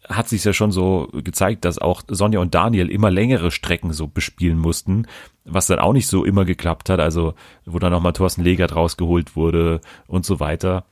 hat sich ja schon so gezeigt, dass auch Sonja und Daniel immer längere Strecken so bespielen mussten, was dann auch nicht so immer geklappt hat, also wo dann nochmal Thorsten Legert rausgeholt wurde und so weiter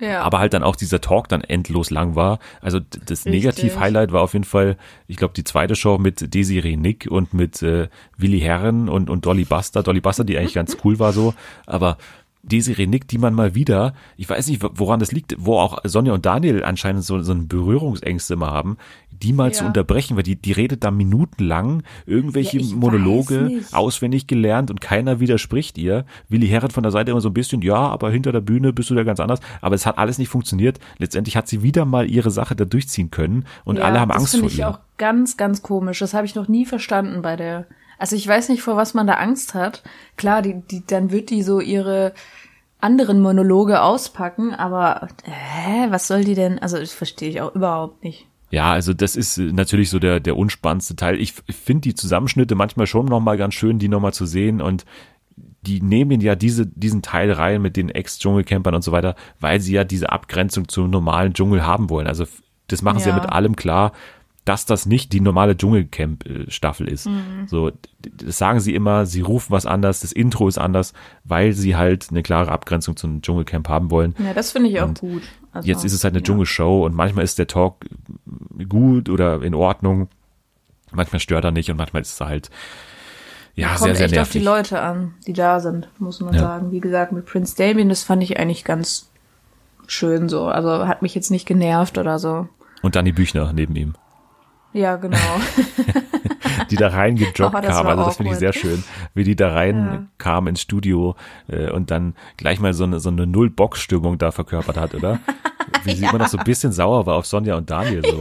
Ja. aber halt dann auch dieser Talk dann endlos lang war. Also das Negativ-Highlight war auf jeden Fall, ich glaube, die zweite Show mit Desiree Nick und mit äh, Willi Herren und, und Dolly Buster. Dolly Buster, die eigentlich ganz cool war so, aber Desiree Nick, die man mal wieder, ich weiß nicht, woran das liegt, wo auch Sonja und Daniel anscheinend so, so eine Berührungsängste immer haben, die mal zu Ja. unterbrechen, weil die, die redet da minutenlang irgendwelche Ja, ich Monologe auswendig gelernt und keiner widerspricht ihr. Willi Herren von der Seite immer so ein bisschen, ja, aber hinter der Bühne bist du da ganz anders. Aber es hat alles nicht funktioniert. Letztendlich hat sie wieder mal ihre Sache da durchziehen können und Ja, alle haben das Angst finde vor ich ihr. auch ganz, ganz komisch. Das habe ich noch nie verstanden bei der. Also ich weiß nicht, vor was man da Angst hat. Klar, die, die, dann wird die so ihre anderen Monologe auspacken, aber hä, was soll die denn? Also das verstehe ich auch überhaupt nicht. Ja, also das ist äh, natürlich so der, der unspannendste Teil. Ich finde die Zusammenschnitte manchmal schon nochmal ganz schön, die nochmal zu sehen und die nehmen ja diese, diesen Teil rein mit den Ex-Dschungelcampern und so weiter, weil sie ja diese Abgrenzung zum normalen Dschungel haben wollen. Also das machen sie ja Ja. mit allem klar, dass das nicht die normale Dschungelcamp-Staffel ist. So, d- das sagen sie immer, sie rufen was anders, das Intro ist anders, weil sie halt eine klare Abgrenzung zum Dschungelcamp haben wollen. Ja, das finde ich auch Und gut. Also, Jetzt ist es halt eine ja. Dschungelshow und manchmal ist der Talk gut oder in Ordnung. Manchmal stört er nicht und manchmal ist es halt ja Kommt sehr, sehr echt auf die nervig. Leute an, die da sind, muss man Ja. sagen. Wie gesagt, mit Prince Damien, das fand ich eigentlich ganz schön so. Also hat mich jetzt nicht genervt oder so. Und dann die Büchner neben ihm, Ja, genau. die da reingejoggt Oh, das war Also das finde ich sehr schön, wie die da rein Ja. kam ins Studio äh, und dann gleich mal so eine, so eine Null-Box-Stimmung da verkörpert hat, oder? Wie sie immer noch so ein bisschen sauer war auf Sonja und Daniel so.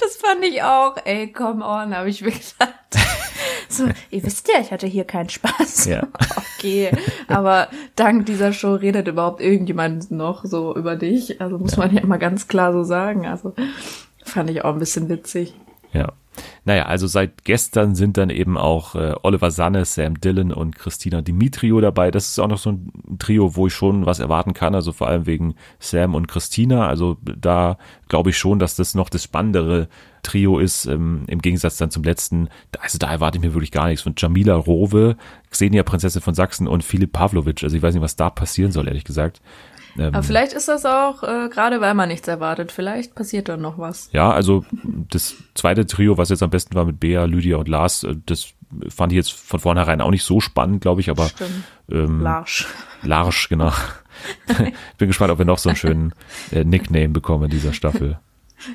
Das fand ich auch. Ey, come on, habe ich mir gedacht. So, ihr wisst ja, ich hatte hier keinen Spaß. Ja. Okay, aber dank dieser Show redet überhaupt irgendjemand noch so über dich. Also muss man ja immer ganz klar so sagen. Also fand ich auch ein bisschen witzig. Ja. Naja, also seit gestern sind dann eben auch äh, Oliver Sanne, Sam Dillon und Christina Dimitrio dabei. Das ist auch noch so ein Trio, wo ich schon was erwarten kann, also vor allem wegen Sam und Christina. Also da glaube ich schon, dass das noch das spannendere Trio ist, ähm, im Gegensatz dann zum letzten. Also da erwarte ich mir wirklich gar nichts von Jamila Rowe, Xenia Prinzessin von Sachsen und Philipp Pavlovic. Also ich weiß nicht, was da passieren soll, ehrlich gesagt. Ähm, Aber vielleicht ist das auch, äh, gerade weil man nichts erwartet, vielleicht passiert dann noch was. Ja, also das zweite Trio, was jetzt am besten war mit Bea, Lydia und Lars, äh, das fand ich jetzt von vornherein auch nicht so spannend, glaube ich, aber Stimmt. ähm, Larsch. Larsch, genau. Bin gespannt, ob wir noch so einen schönen äh, Nickname bekommen in dieser Staffel.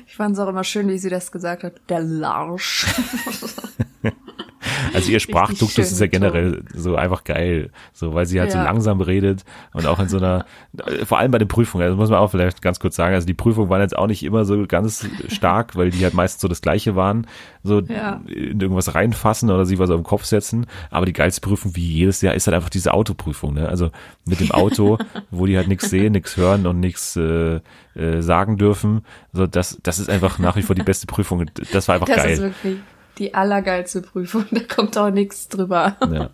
Ich fand es auch immer schön, wie sie das gesagt hat. Der Larsch. Also ihr Sprachduktus ist ja generell so einfach geil, so weil sie halt so Ja. langsam redet und auch in so einer, vor allem bei den Prüfungen, also muss man auch vielleicht ganz kurz sagen, also die Prüfungen waren jetzt auch nicht immer so ganz stark, weil die halt meistens so das Gleiche waren, so Ja. in irgendwas reinfassen oder sich was auf den Kopf setzen, aber die geilste Prüfung wie jedes Jahr ist halt einfach diese Autoprüfung, ne? also mit dem Auto, wo die halt nichts sehen, nichts hören und nichts äh, äh, sagen dürfen, so das, das ist einfach nach wie vor die beste Prüfung, das war einfach Das geil. ist wirklich die allergeilste Prüfung. Da kommt auch nichts drüber. Ja.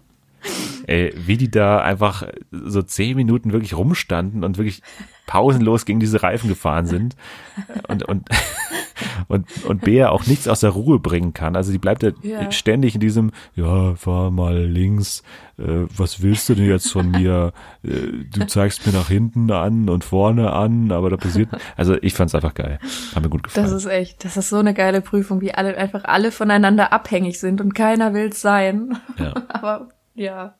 Ey, wie die da einfach so zehn Minuten wirklich rumstanden und wirklich pausenlos gegen diese Reifen gefahren sind und, und, und, und Bea auch nichts aus der Ruhe bringen kann. Also die bleibt ja, Ja. ständig in diesem, ja, fahr mal links, äh, was willst du denn jetzt von mir? Äh, du zeigst mir nach hinten an und vorne an, aber da passiert, also ich fand's einfach geil. Hat mir gut gefallen. Das ist echt, das ist so eine geile Prüfung, wie alle einfach alle voneinander abhängig sind und keiner will's sein. Ja. Aber ja.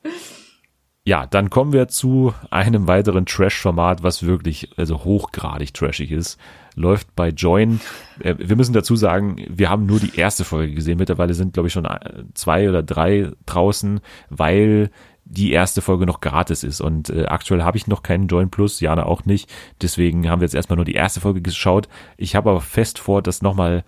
Ja, dann kommen wir zu einem weiteren Trash-Format, was wirklich also hochgradig trashig ist. Läuft bei Join. Äh, Wir müssen dazu sagen, wir haben nur die erste Folge gesehen. Mittlerweile sind, glaube ich, schon äh, zwei oder drei draußen, weil die erste Folge noch gratis ist. Und äh, aktuell habe ich noch keinen Join Plus, Jana auch nicht. Deswegen haben wir jetzt erstmal nur die erste Folge geschaut. Ich habe aber fest vor, das nochmal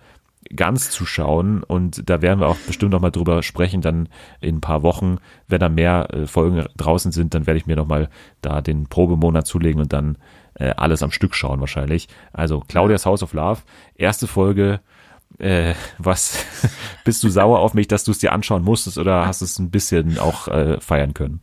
ganz zu schauen und da werden wir auch bestimmt noch mal drüber sprechen dann in ein paar Wochen, wenn da mehr äh, Folgen draußen sind, dann werde ich mir noch mal da den Probemonat zulegen und dann äh, alles am Stück schauen wahrscheinlich. Also Claudias House of Love, erste Folge. Äh, was bist du sauer auf mich, dass du es dir anschauen musstest oder hast es ein bisschen auch äh, feiern können?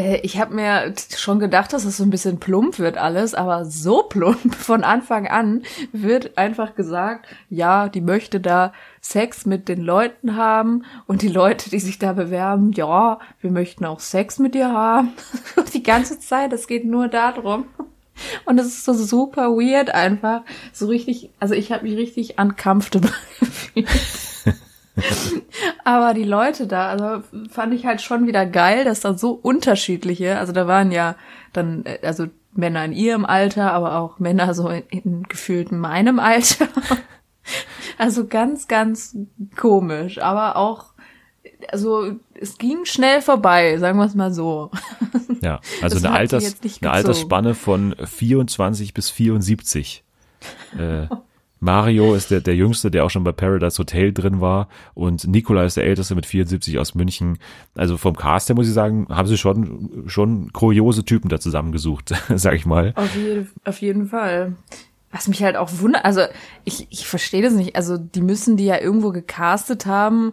Äh, ich habe mir schon gedacht, dass es so ein bisschen plump wird alles, aber so plump von Anfang an wird einfach gesagt, ja, die möchte da Sex mit den Leuten haben und die Leute, die sich da bewerben, ja, wir möchten auch Sex mit dir haben. die ganze Zeit, es geht nur darum. Und es ist so super weird einfach. So richtig, also ich habe mich richtig uncomfortable gefühlt. Aber die Leute da, also fand ich halt schon wieder geil, dass da so unterschiedliche, also da waren ja dann, äh, also Männer in ihrem Alter, aber auch Männer so in, in gefühlt meinem Alter. Also ganz, ganz komisch, aber auch, also es ging schnell vorbei, sagen wir es mal so. Ja, also Das eine, Alters, eine. Altersspanne von 24 bis 74. Äh, Mario ist der, der Jüngste, der auch schon bei Paradise Hotel drin war und Nikola ist der Älteste mit 74 aus München. Also vom Cast her muss ich sagen, haben sie schon, schon kuriose Typen da zusammengesucht, sag ich mal. Auf, je, auf jeden Fall. Was mich halt auch wundert, also ich, ich verstehe das nicht. Also die müssen die ja irgendwo gecastet haben,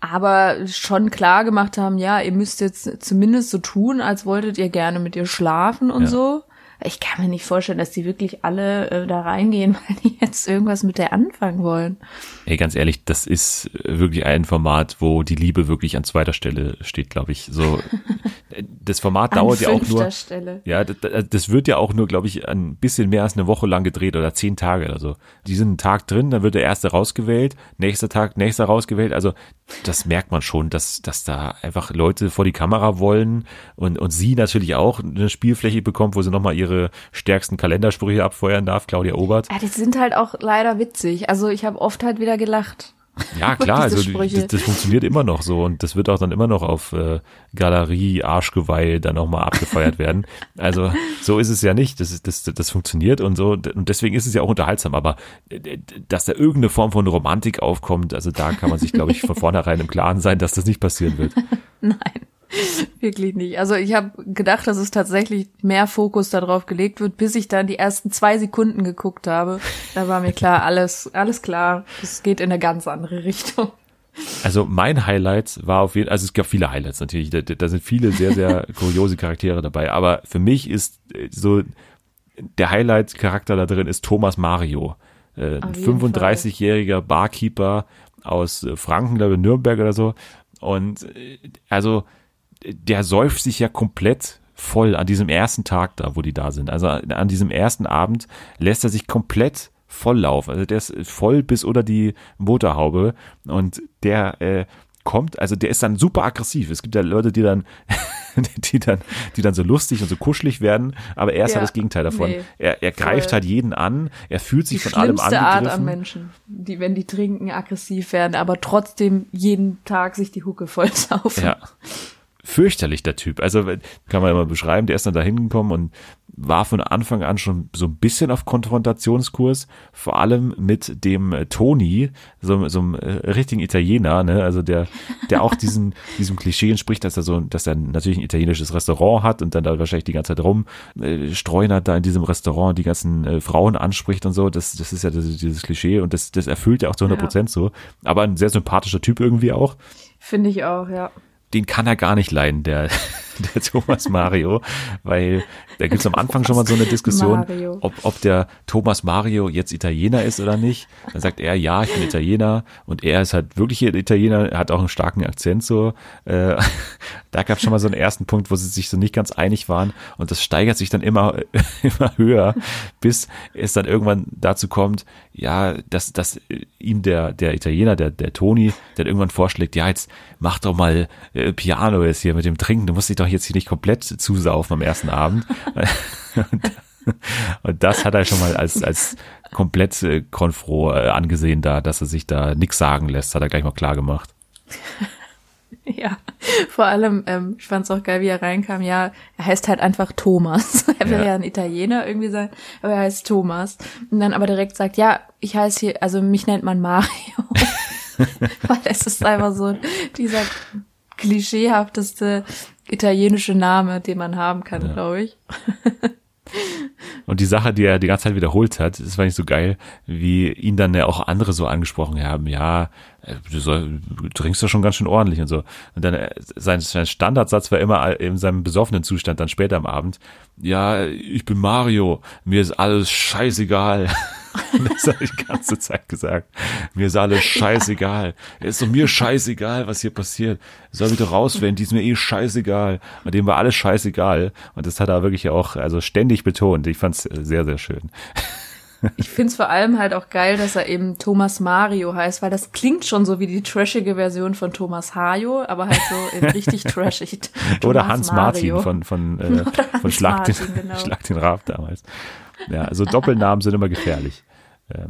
aber schon klar gemacht haben, ja, ihr müsst jetzt zumindest so tun, als wolltet ihr gerne mit ihr schlafen und Ja. so. Ich kann mir nicht vorstellen, dass die wirklich alle äh, da reingehen, weil die jetzt irgendwas mit der anfangen wollen. Ey, ganz ehrlich, das ist äh, wirklich ein Format, wo die Liebe wirklich an zweiter Stelle steht, glaube ich. So, das Format dauert ja auch nur. Stelle. Ja, das, das wird ja auch nur, glaube ich, ein bisschen mehr als eine Woche lang gedreht oder zehn Tage oder so. Die sind einen Tag drin, dann wird der erste rausgewählt, nächster Tag, nächster rausgewählt. Also das merkt man schon, dass, dass da einfach Leute vor die Kamera wollen und, und sie natürlich auch eine Spielfläche bekommt, wo sie nochmal ihre stärksten Kalendersprüche abfeuern darf, Claudia Obert. Ja, die sind halt auch leider witzig. Also ich habe oft halt wieder gelacht. Ja, klar, also das, das funktioniert immer noch so und das wird auch dann immer noch auf äh, Galerie, Arschgeweih dann nochmal abgefeiert werden. Also so ist es ja nicht, das, ist, das, das funktioniert und so und deswegen ist es ja auch unterhaltsam, aber äh, dass da irgendeine Form von Romantik aufkommt, also da kann man sich, glaube ich, von vornherein im Klaren sein, dass das nicht passieren wird. Nein, wirklich nicht. Also ich habe gedacht, dass es tatsächlich mehr Fokus darauf gelegt wird, bis ich dann die ersten zwei Sekunden geguckt habe. Da war mir klar, alles, alles klar. Es geht in eine ganz andere Richtung. Also mein Highlight war auf jeden also es gab viele Highlights natürlich, da, da sind viele sehr, sehr kuriose Charaktere dabei, aber für mich ist äh, so der Highlight-Charakter da drin ist Thomas Mario, äh, ein Auf jeden 35-jähriger Barkeeper aus äh, Franken, glaube ich, Nürnberg oder so und äh, also der säuft sich ja komplett voll an diesem ersten Tag da, wo die da sind. Also an diesem ersten Abend lässt er sich komplett voll laufen. Also der ist voll bis unter die Motorhaube und der äh, kommt, also der ist dann super aggressiv. Es gibt ja Leute, die dann, die dann, die dann so lustig und so kuschelig werden, aber er ist Ja, halt das Gegenteil davon. nee, er, er greift halt jeden an, er fühlt Die sich von allem schlimmste Art angegriffen. an Menschen, die, wenn die trinken, aggressiv werden, aber trotzdem jeden Tag sich die Hucke voll saufen. Ja. Fürchterlich, der Typ. Also kann man immer beschreiben, der ist dann da hingekommen und war von Anfang an schon so ein bisschen auf Konfrontationskurs, vor allem mit dem äh, Toni, so, so einem äh, richtigen Italiener, ne? Also der, der auch diesen, diesem Klischee entspricht, dass er so, dass er natürlich ein italienisches Restaurant hat und dann da wahrscheinlich die ganze Zeit rum äh, streunert da in diesem Restaurant die ganzen äh, Frauen anspricht und so. Das, das ist ja das, dieses Klischee und das, das erfüllt er auch zu 100 Prozent so. Aber ein sehr sympathischer Typ irgendwie auch Finde ich auch, ja. Den kann er gar nicht leiden, der, der Thomas Mario, weil da gibt's am Anfang schon mal so eine Diskussion, Mario. ob, ob der Thomas Mario jetzt Italiener ist oder nicht. Dann sagt er, ja, ich bin Italiener und er ist halt wirklich Italiener, er hat auch einen starken Akzent so. Äh, da gab's schon mal so einen ersten Punkt, wo sie sich so nicht ganz einig waren und das steigert sich dann immer, immer höher, bis es dann irgendwann dazu kommt, ja, dass, dass ihm der, der Italiener, der, der Toni, der irgendwann vorschlägt, ja, jetzt mach doch mal äh, Piano jetzt hier mit dem Trinken, du musst dich doch jetzt hier nicht komplett zusaufen am ersten Abend. und, und das hat er schon mal als, als komplett äh, konfro äh, angesehen da, dass er sich da nix sagen lässt, hat er gleich mal klar gemacht. Ja, vor allem, ähm, ich fand's auch geil, wie er reinkam. Ja, er heißt halt einfach Thomas. Er will Ja. ja. ein Italiener irgendwie sein, aber er heißt Thomas. Und dann aber direkt sagt, ja, ich heiße hier, also mich nennt man Mario. Weil es ist einfach so dieser klischeehafteste italienische Name, den man haben kann, glaube ich. und die Sache, die er die ganze Zeit wiederholt hat, das war nicht so geil, wie ihn dann ja auch andere so angesprochen haben, ja, äh, du, soll, du trinkst doch schon ganz schön ordentlich und so. Und dann äh, sein, sein Standardsatz war immer in seinem besoffenen Zustand dann später am Abend, ja, ich bin Mario, mir ist alles scheißegal. Das habe ich die ganze Zeit gesagt. Mir ist alles scheißegal. Es ist doch mir scheißegal, was hier passiert. Soll mich doch rauswählen, die ist mir eh scheißegal. Und dem war alles scheißegal. Und das hat er wirklich auch, also ständig betont. Ich fand es sehr, sehr schön. Ich find's vor allem halt auch geil, dass er eben Thomas Mario heißt, weil das klingt schon so wie die trashige Version von Thomas Hajo, aber halt so richtig trashig. Thomas Oder Hans Mario. Martin von, von, äh, von Schlag, Martin, den, genau. Schlag den Raab damals. Ja, also Doppelnamen sind immer gefährlich.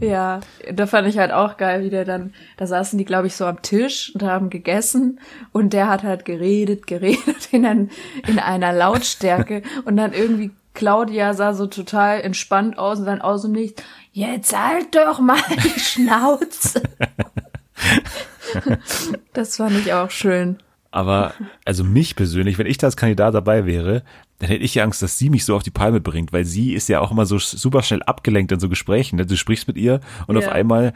Ja, da fand ich halt auch geil, wie der dann, da saßen die, glaube ich, so am Tisch und haben gegessen und der hat halt geredet, geredet in, ein, in einer Lautstärke und dann irgendwie Claudia sah so total entspannt aus und dann aus dem Nichts, jetzt halt doch mal die Schnauze. das fand ich auch schön. Aber also mich persönlich, wenn ich da als Kandidat dabei wäre, dann hätte ich ja Angst, dass sie mich so auf die Palme bringt, weil sie ist ja auch immer so super schnell abgelenkt in so Gesprächen. Ne? Du sprichst mit ihr und Ja. auf einmal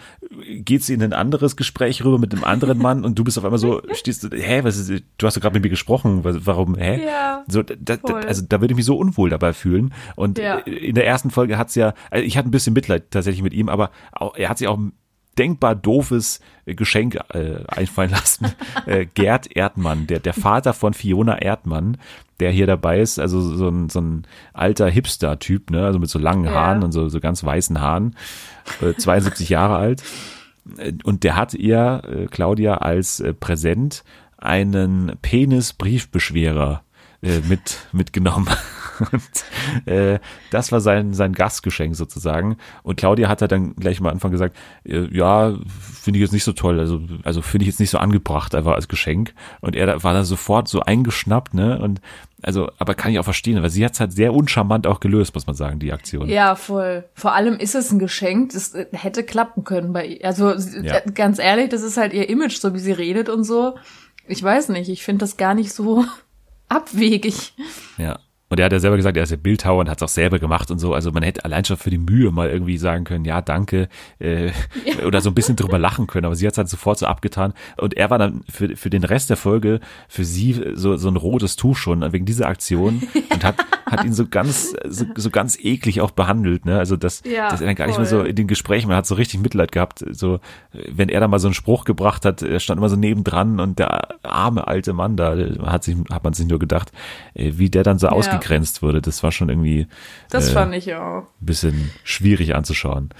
geht sie in ein anderes Gespräch rüber mit einem anderen Mann und du bist auf einmal so, stehst du, hä, was ist, du hast doch gerade mit mir gesprochen, warum, hä? Ja, so, da, da, also da würde ich mich so unwohl dabei fühlen. Und Ja. in der ersten Folge hat's ja, also ich hatte ein bisschen Mitleid tatsächlich mit ihm, aber auch, er hat sich auch denkbar doofes äh, Geschenk äh, einfallen lassen. äh, Gerd Erdmann, der, der Vater von Fiona Erdmann, der hier dabei ist, also so ein, so ein alter Hipster-Typ, ne, also mit so langen Ja. Haaren und so, so ganz weißen Haaren, äh, 72 Jahre alt. Äh, Und der hat ihr, äh, Claudia, als äh, Präsent einen Penis-Briefbeschwerer äh, mit, mitgenommen. Und äh, das war sein, sein Gastgeschenk sozusagen. Und Claudia hat halt dann gleich am Anfang gesagt, äh, ja, finde ich jetzt nicht so toll, also, also finde ich jetzt nicht so angebracht, einfach als Geschenk. Und er war da sofort so eingeschnappt, ne? Und also, aber kann ich auch verstehen, weil sie hat es halt sehr uncharmant auch gelöst, muss man sagen, die Aktion. Ja, voll. Vor allem ist es ein Geschenk, das äh, hätte klappen können bei ihr. Also Ja. äh, ganz ehrlich, das ist halt ihr Image, so wie sie redet und so. Ich weiß nicht, ich finde das gar nicht so abwegig. Ja. Und er hat ja selber gesagt, er ist ja Bildhauer und hat es auch selber gemacht und so. Also man hätte allein schon für die Mühe mal irgendwie sagen können, ja, danke, äh, oder so ein bisschen drüber lachen können. Aber sie hat es halt sofort so abgetan. Und er war dann für, für den Rest der Folge für sie so, so ein rotes Tuch schon wegen dieser Aktion und hat, hat ihn so ganz, so, so ganz eklig auch behandelt. Ne? Also das, Ja, dass er dann gar nicht mehr voll. so in den Gesprächen, man hat so richtig Mitleid gehabt. So, wenn er da mal so einen Spruch gebracht hat, er stand immer so nebendran und der arme alte Mann da, hat sich, hat man sich nur gedacht, äh, wie der dann so Ja. Ausgegrenzt wurde. Das war schon irgendwie Das äh, fand ich auch. ein bisschen schwierig anzuschauen.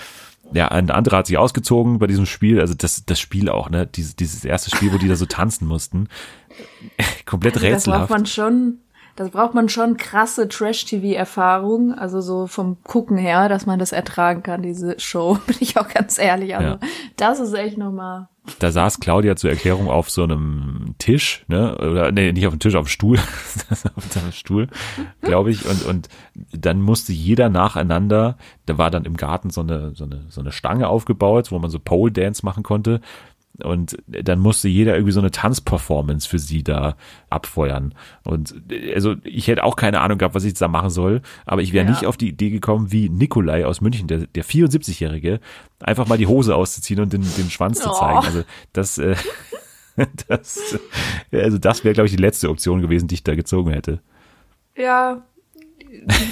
Ja, ein anderer hat sich ausgezogen bei diesem Spiel, also das, das Spiel auch, ne, dieses, dieses erste Spiel, wo die da so tanzen mussten. Komplett Also das braucht rätselhaft. man schon, das braucht man schon krasse Trash-TV-Erfahrung, also so vom Gucken her, dass man das ertragen kann, diese Show, bin ich auch ganz ehrlich. Also Ja. das ist echt nochmal. Da saß Claudia zur Erklärung auf so einem Tisch, ne, oder nee, nicht auf dem Tisch, auf dem Stuhl, auf dem Stuhl, glaube ich, und und dann musste jeder nacheinander, da war dann im Garten so eine so eine so eine Stange aufgebaut, wo man so Pole Dance machen konnte. Und dann musste jeder irgendwie so eine Tanzperformance für sie da abfeuern. Und also ich hätte auch keine Ahnung gehabt, was ich da machen soll, aber ich wäre Ja. nicht auf die Idee gekommen, wie Nikolai aus München, der, der 74-Jährige, einfach mal die Hose auszuziehen und den, den Schwanz zu Oh. zeigen. Also das, äh, das, also das wäre, glaube ich, die letzte Option gewesen, die ich da gezogen hätte. Ja,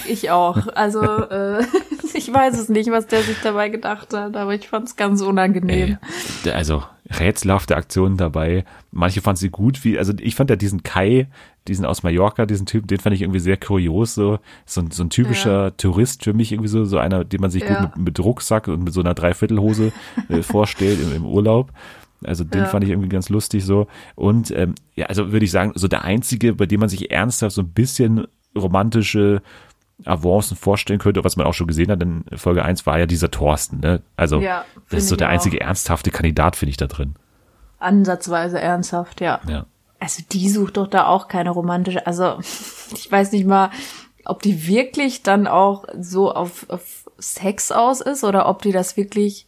ich auch. Also äh, ich weiß es nicht, was der sich dabei gedacht hat, aber ich fand es ganz unangenehm. Ey, also rätselhafte Aktionen dabei. Manche fanden sie gut, wie, also ich fand ja diesen Kai, diesen aus Mallorca, diesen Typen, den fand ich irgendwie sehr kurios, so, so, ein- so ein typischer Tourist für mich irgendwie so, so einer, den man sich Ja. gut mit, mit Rucksack und mit so einer Dreiviertelhose äh, vorstellt im, im Urlaub. Also den Ja. fand ich irgendwie ganz lustig so. Und ähm, ja, also würde ich sagen, so der einzige, bei dem man sich ernsthaft so ein bisschen romantische Avancen vorstellen könnte, was man auch schon gesehen hat in Folge 1, war ja dieser Thorsten. Ne? Also Ja, das ist so der auch. einzige ernsthafte Kandidat, finde ich, da drin. Ansatzweise ernsthaft, ja. Ja. Also die sucht doch da auch keine romantische, also ich weiß nicht mal, ob die wirklich dann auch so auf, auf Sex aus ist oder ob die das wirklich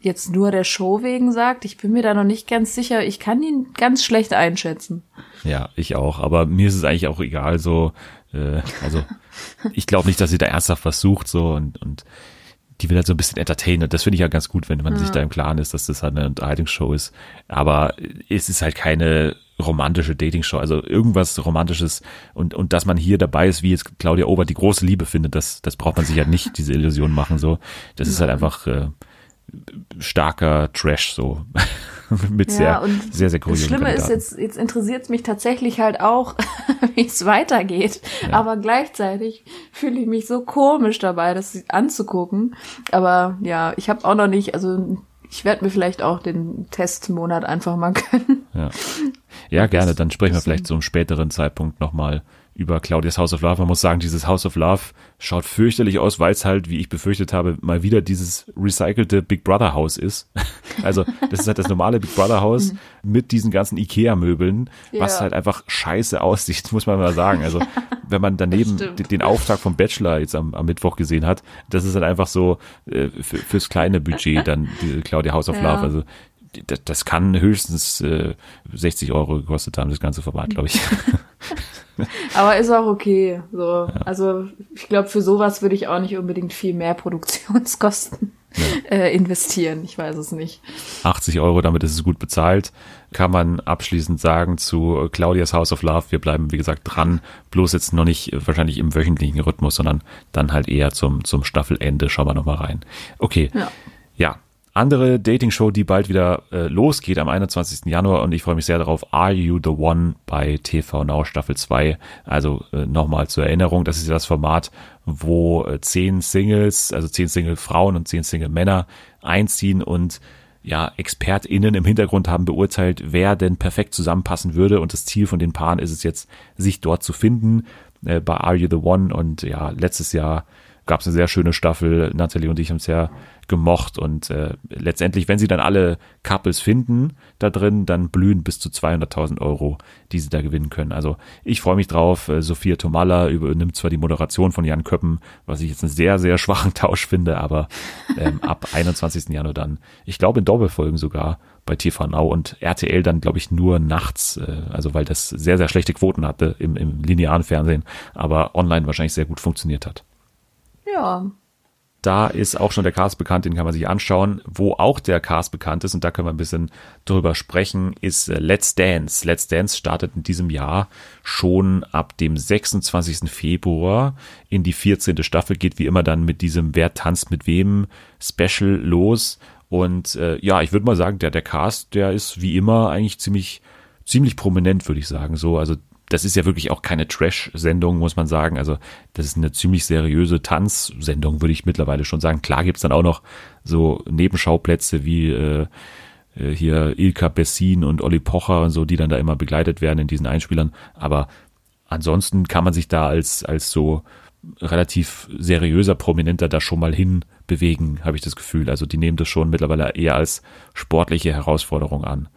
jetzt nur der Show wegen sagt. Ich bin mir da noch nicht ganz sicher. Ich kann ihn ganz schlecht einschätzen. Ja, ich auch. Aber mir ist es eigentlich auch egal. So, äh, also ich glaube nicht, dass sie da ernsthaft was sucht so und und die will halt so ein bisschen entertainen. Und das finde ich ja ganz gut, wenn man ja. sich da im Klaren ist, dass das halt eine Unterhaltungsshow ist. Aber es ist halt keine romantische Dating-Show, also irgendwas Romantisches und, und dass man hier dabei ist, wie jetzt Claudia Obert die große Liebe findet, das, das braucht man sich halt nicht, diese Illusion machen, so. Das ist halt einfach, äh, starker Trash so mit ja, sehr sehr sehr kuriosen Das Schlimme Kandidaten. ist jetzt jetzt interessiert es mich tatsächlich halt auch, wie es weitergeht, ja. aber gleichzeitig fühle ich mich so komisch dabei, das anzugucken. Aber ja, ich habe auch noch nicht, also ich werde mir vielleicht auch den Testmonat einfach mal gönnen. Ja, ja gerne. Dann sprechen wir vielleicht zu einem späteren Zeitpunkt nochmal über Claudias House of Love. Man muss sagen, dieses House of Love schaut fürchterlich aus, weil es halt, wie ich befürchtet habe, mal wieder dieses recycelte Big Brother Haus ist. Also das ist halt das normale Big Brother Haus mit diesen ganzen Ikea-Möbeln, was ja. halt einfach scheiße aussieht, muss man mal sagen. Also wenn man daneben den Auftrag vom Bachelor jetzt am, am, Mittwoch gesehen hat, das ist halt einfach so äh, für, fürs kleine Budget dann diese Claudia House of ja. Love. Also das, das kann höchstens äh, 60 Euro gekostet haben, das ganze Format, glaube ich. Aber ist auch okay. So. Ja. Also ich glaube, für sowas würde ich auch nicht unbedingt viel mehr Produktionskosten ja. äh, investieren. Ich weiß es nicht. 80 Euro, damit ist es gut bezahlt. Kann man abschließend sagen zu Claudias House of Love. Wir bleiben, wie gesagt, dran. Bloß jetzt noch nicht wahrscheinlich im wöchentlichen Rhythmus, sondern dann halt eher zum, zum Staffelende. Schauen wir nochmal rein. Okay. Ja. ja andere Dating-Show, die bald wieder äh, losgeht am 21. Januar und ich freue mich sehr darauf. Are You the One bei TV Now Staffel 2. Also äh, nochmal zur Erinnerung, das ist ja das Format, wo äh, zehn Singles, also zehn Single-Frauen und zehn Single-Männer einziehen und ja, ExpertInnen im Hintergrund haben beurteilt, wer denn perfekt zusammenpassen würde. Und das Ziel von den Paaren ist es jetzt, sich dort zu finden äh, bei Are You the One. Und ja, letztes Jahr gab es eine sehr schöne Staffel. Natalie und ich haben es ja gemocht und äh, letztendlich, wenn sie dann alle Couples finden da drin, dann blühen bis zu 200.000 Euro, die sie da gewinnen können. Also ich freue mich drauf. Äh, Sophia Tomalla übernimmt zwar die Moderation von Jan Köppen, was ich jetzt einen sehr, sehr schwachen Tausch finde, aber ähm, ab 21. Januar dann, ich glaube in Doppelfolgen sogar bei TV Now und RTL dann, glaube ich, nur nachts, äh, also weil das sehr, sehr schlechte Quoten hatte im, im linearen Fernsehen, aber online wahrscheinlich sehr gut funktioniert hat. Ja. Da ist auch schon der Cast bekannt, den kann man sich anschauen. Wo auch der Cast bekannt ist, und da können wir ein bisschen drüber sprechen, ist äh, Let's Dance. Let's Dance startet in diesem Jahr schon ab dem 26. Februar in die 14. Staffel, geht wie immer dann mit diesem Wer tanzt mit wem Special los. Und äh, ja, ich würde mal sagen, der, der Cast, der ist wie immer eigentlich ziemlich, ziemlich prominent, würde ich sagen. So, also das ist ja wirklich auch keine Trash-Sendung, muss man sagen. Also das ist eine ziemlich seriöse Tanzsendung, würde ich mittlerweile schon sagen. Klar gibt's dann auch noch so Nebenschauplätze wie äh, äh, hier Ilka Bessin und Olli Pocher und so, die dann da immer begleitet werden in diesen Einspielern. Aber ansonsten kann man sich da als, als so relativ seriöser Prominenter da schon mal hin bewegen, habe ich das Gefühl. Also die nehmen das schon mittlerweile eher als sportliche Herausforderung an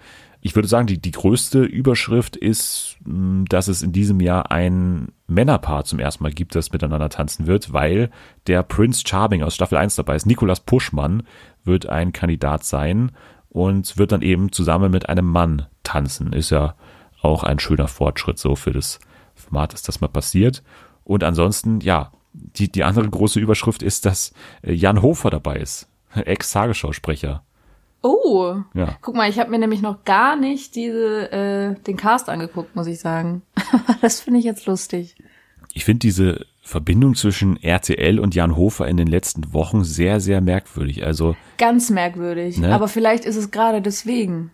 ich würde sagen, die, die größte Überschrift ist, hm, dass es in diesem Jahr ein Männerpaar zum ersten Mal gibt, das miteinander tanzen wird, weil der Prince Charming aus Staffel 1 dabei ist. Nikolas Puschmann wird ein Kandidat sein und wird dann eben zusammen mit einem Mann tanzen. Ist ja auch ein schöner Fortschritt so für das Format, dass das mal passiert. Und ansonsten, ja, die, die andere große Überschrift ist, dass äh, Jan Hofer dabei ist. Ex-Tagesschausprecher. Oh, ja. guck mal, ich habe mir nämlich noch gar nicht diese äh, den Cast angeguckt, muss ich sagen. das finde ich jetzt lustig. Ich finde diese Verbindung zwischen RTL und Jan Hofer in den letzten Wochen sehr, sehr merkwürdig. Also ganz merkwürdig. Ne? Aber vielleicht ist es gerade deswegen.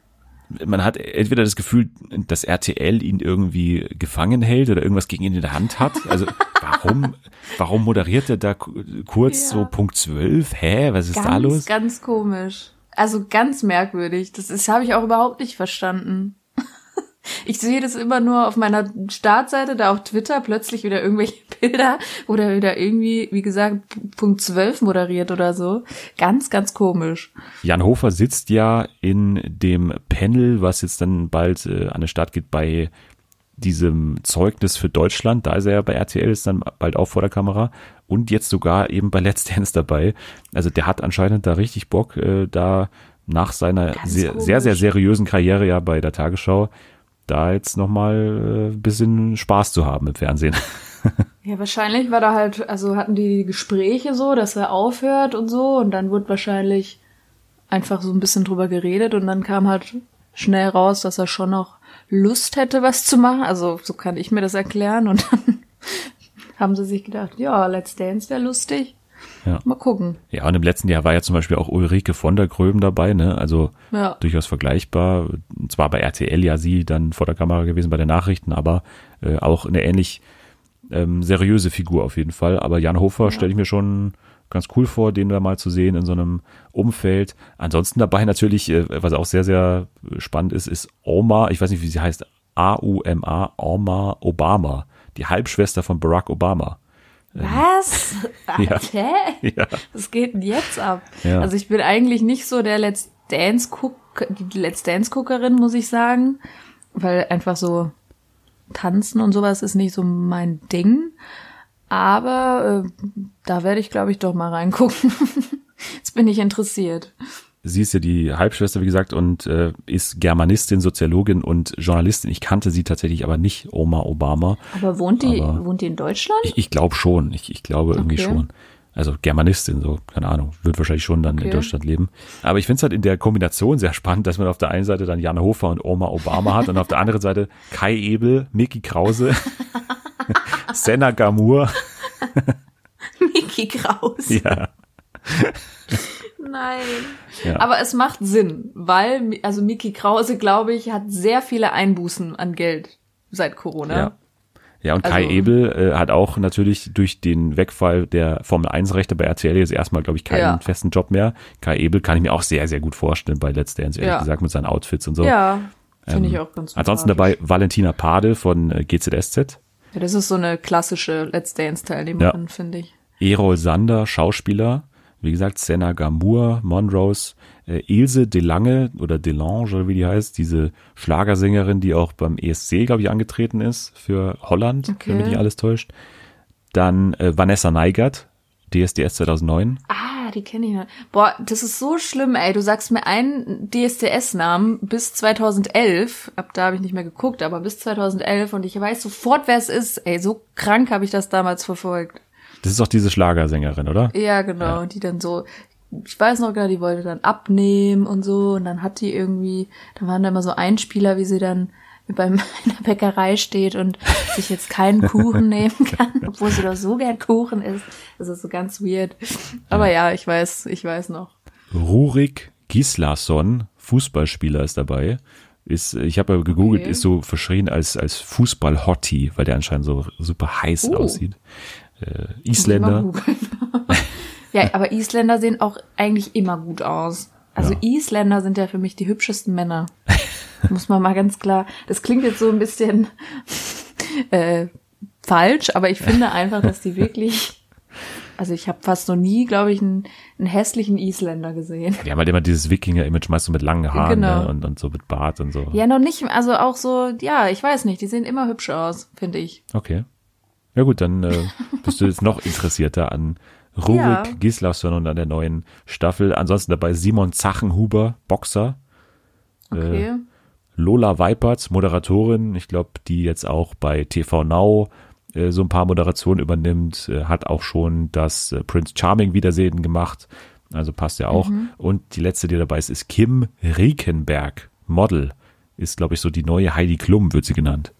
Man hat entweder das Gefühl, dass RTL ihn irgendwie gefangen hält oder irgendwas gegen ihn in der Hand hat. Also warum, warum moderiert er da kurz ja. so Punkt 12? Hä, was ist ganz, da los? Ganz komisch. Also ganz merkwürdig. Das, das habe ich auch überhaupt nicht verstanden. Ich sehe das immer nur auf meiner Startseite, da auf Twitter plötzlich wieder irgendwelche Bilder oder wieder irgendwie, wie gesagt, Punkt 12 moderiert oder so. Ganz, ganz komisch. Jan Hofer sitzt ja in dem Panel, was jetzt dann bald äh, an den Start geht bei diesem Zeugnis für Deutschland, da ist er ja bei RTL, ist dann bald auch vor der Kamera und jetzt sogar eben bei Let's Dance dabei. Also der hat anscheinend da richtig Bock, äh, da nach seiner sehr, sehr, sehr seriösen Karriere ja bei der Tagesschau, da jetzt nochmal äh, bisschen Spaß zu haben im Fernsehen. Ja, wahrscheinlich war da halt, also hatten die Gespräche so, dass er aufhört und so und dann wurde wahrscheinlich einfach so ein bisschen drüber geredet und dann kam halt schnell raus, dass er schon noch Lust hätte, was zu machen. Also so kann ich mir das erklären und dann haben sie sich gedacht, ja, Let's Dance wäre lustig. Ja. Mal gucken. Ja, und im letzten Jahr war ja zum Beispiel auch Ulrike von der Gröben dabei, ne? Also Ja. durchaus vergleichbar. Zwar bei RTL ja sie dann vor der Kamera gewesen bei den Nachrichten, aber äh, auch eine ähnlich ähm, seriöse Figur auf jeden Fall. Aber Jan Hofer stelle ich mir schon ganz cool vor, den da mal zu sehen in so einem Umfeld. Ansonsten dabei natürlich, äh, was auch sehr, sehr spannend ist, ist Oma, ich weiß nicht, wie sie heißt, A-U-M-A, Oma Obama, die Halbschwester von Barack Obama. Was? Ja. Hä? Ja. Was geht denn jetzt ab? Ja. Also ich bin eigentlich nicht so der Let's Dance Guck, die Let's Dance Guckerin, muss ich sagen, weil einfach so tanzen und sowas ist nicht so mein Ding. Aber äh, da werde ich, glaube ich, doch mal reingucken. Jetzt bin ich interessiert. Sie ist ja die Halbschwester, wie gesagt, und äh, ist Germanistin, Soziologin und Journalistin. Ich kannte sie tatsächlich aber nicht, Oma Obama. Aber wohnt die, Aber- wohnt die in Deutschland? Ich, ich glaube schon. Ich, ich glaube irgendwie Okay. schon. Also Germanistin, so, keine Ahnung, wird wahrscheinlich schon dann in Okay. Deutschland leben. Aber ich finde es halt in der Kombination sehr spannend, dass man auf der einen Seite dann Jan Hofer und Oma Obama hat und auf der anderen Seite Kai Ebel, Mickey Krause, Senna Gamur. Mickey Kraus. Ja, Nein. Ja. Aber es macht Sinn, weil, also Mickey Krause, glaube ich, hat sehr viele Einbußen an Geld seit Corona. ja. Ja, und Kai Also- Ebel äh, hat auch natürlich durch den Wegfall der Formel 1 Rechte bei RTL jetzt erstmal, glaube ich, keinen Ja. festen Job mehr. Kai Ebel kann ich mir auch sehr, sehr gut vorstellen bei Let's Dance, ehrlich Ja. gesagt, mit seinen Outfits und so. Ja, finde ich auch ganz Ähm, Ansonsten dabei Valentina Pade von äh, GZSZ. Ja, das ist so eine klassische Let's Dance-Teilnehmerin, finde ich. Erol Sander, Schauspieler. Wie gesagt, Senna Gamur, Monrose, äh, Ilse Delange oder Delange, oder wie die heißt, diese Schlagersängerin, die auch beim ESC, glaube ich, angetreten ist für Holland, Okay. wenn mich nicht alles täuscht. Dann äh, Vanessa Neigert, DSDS 2009. Ah, die kenne ich noch. Boah, das ist so schlimm, ey. Du sagst mir einen DSDS-Namen bis 2011. Ab da habe ich nicht mehr geguckt, aber bis 2011 und ich weiß sofort, wer es ist. Ey, so krank habe ich das damals verfolgt. Das ist auch diese Schlagersängerin, oder? Ja, genau. Die dann so, ich weiß noch gar, die wollte dann abnehmen und so. Und dann hat die irgendwie, da waren da immer so Einspieler, wie sie dann beim in der Bäckerei steht und sich jetzt keinen Kuchen nehmen kann, obwohl sie doch so gern Kuchen isst. Das ist so ganz weird. Aber ja, ich weiß, ich weiß noch. Rurik Gislason, Fußballspieler ist dabei. Ist, ich habe gegoogelt, Okay. ist so verschrien als, als Fußball-Hottie, weil der anscheinend so super heiß Oh. aussieht. Äh, Isländer. ja, aber Isländer sehen auch eigentlich immer gut aus. Also Ja. Isländer sind ja für mich die hübschesten Männer. Muss man mal ganz klar. Das klingt jetzt so ein bisschen äh, falsch, aber ich finde einfach, dass die wirklich. Also ich habe fast noch nie, glaube ich, einen, einen hässlichen Isländer gesehen. Die haben halt immer dieses Wikinger-Image, meist so mit langen Haaren Genau. ne? und, und so mit Bart und so. Ja, noch nicht, also auch so, ja, ich weiß nicht, die sehen immer hübsch aus, finde ich. Okay. Ja gut, dann äh, bist du jetzt noch interessierter an Rurik Ja. Gislason und an der neuen Staffel. Ansonsten dabei Simon Zachenhuber, Boxer. Okay. Lola Weipertz, Moderatorin, ich glaube, die jetzt auch bei TV Now äh, so ein paar Moderationen übernimmt, äh, hat auch schon das äh, Prince Charming Wiedersehen gemacht, also passt ja auch. Und die letzte, die dabei ist, ist Kim Riekenberg, Model, ist glaube ich so die neue Heidi Klum, wird sie genannt.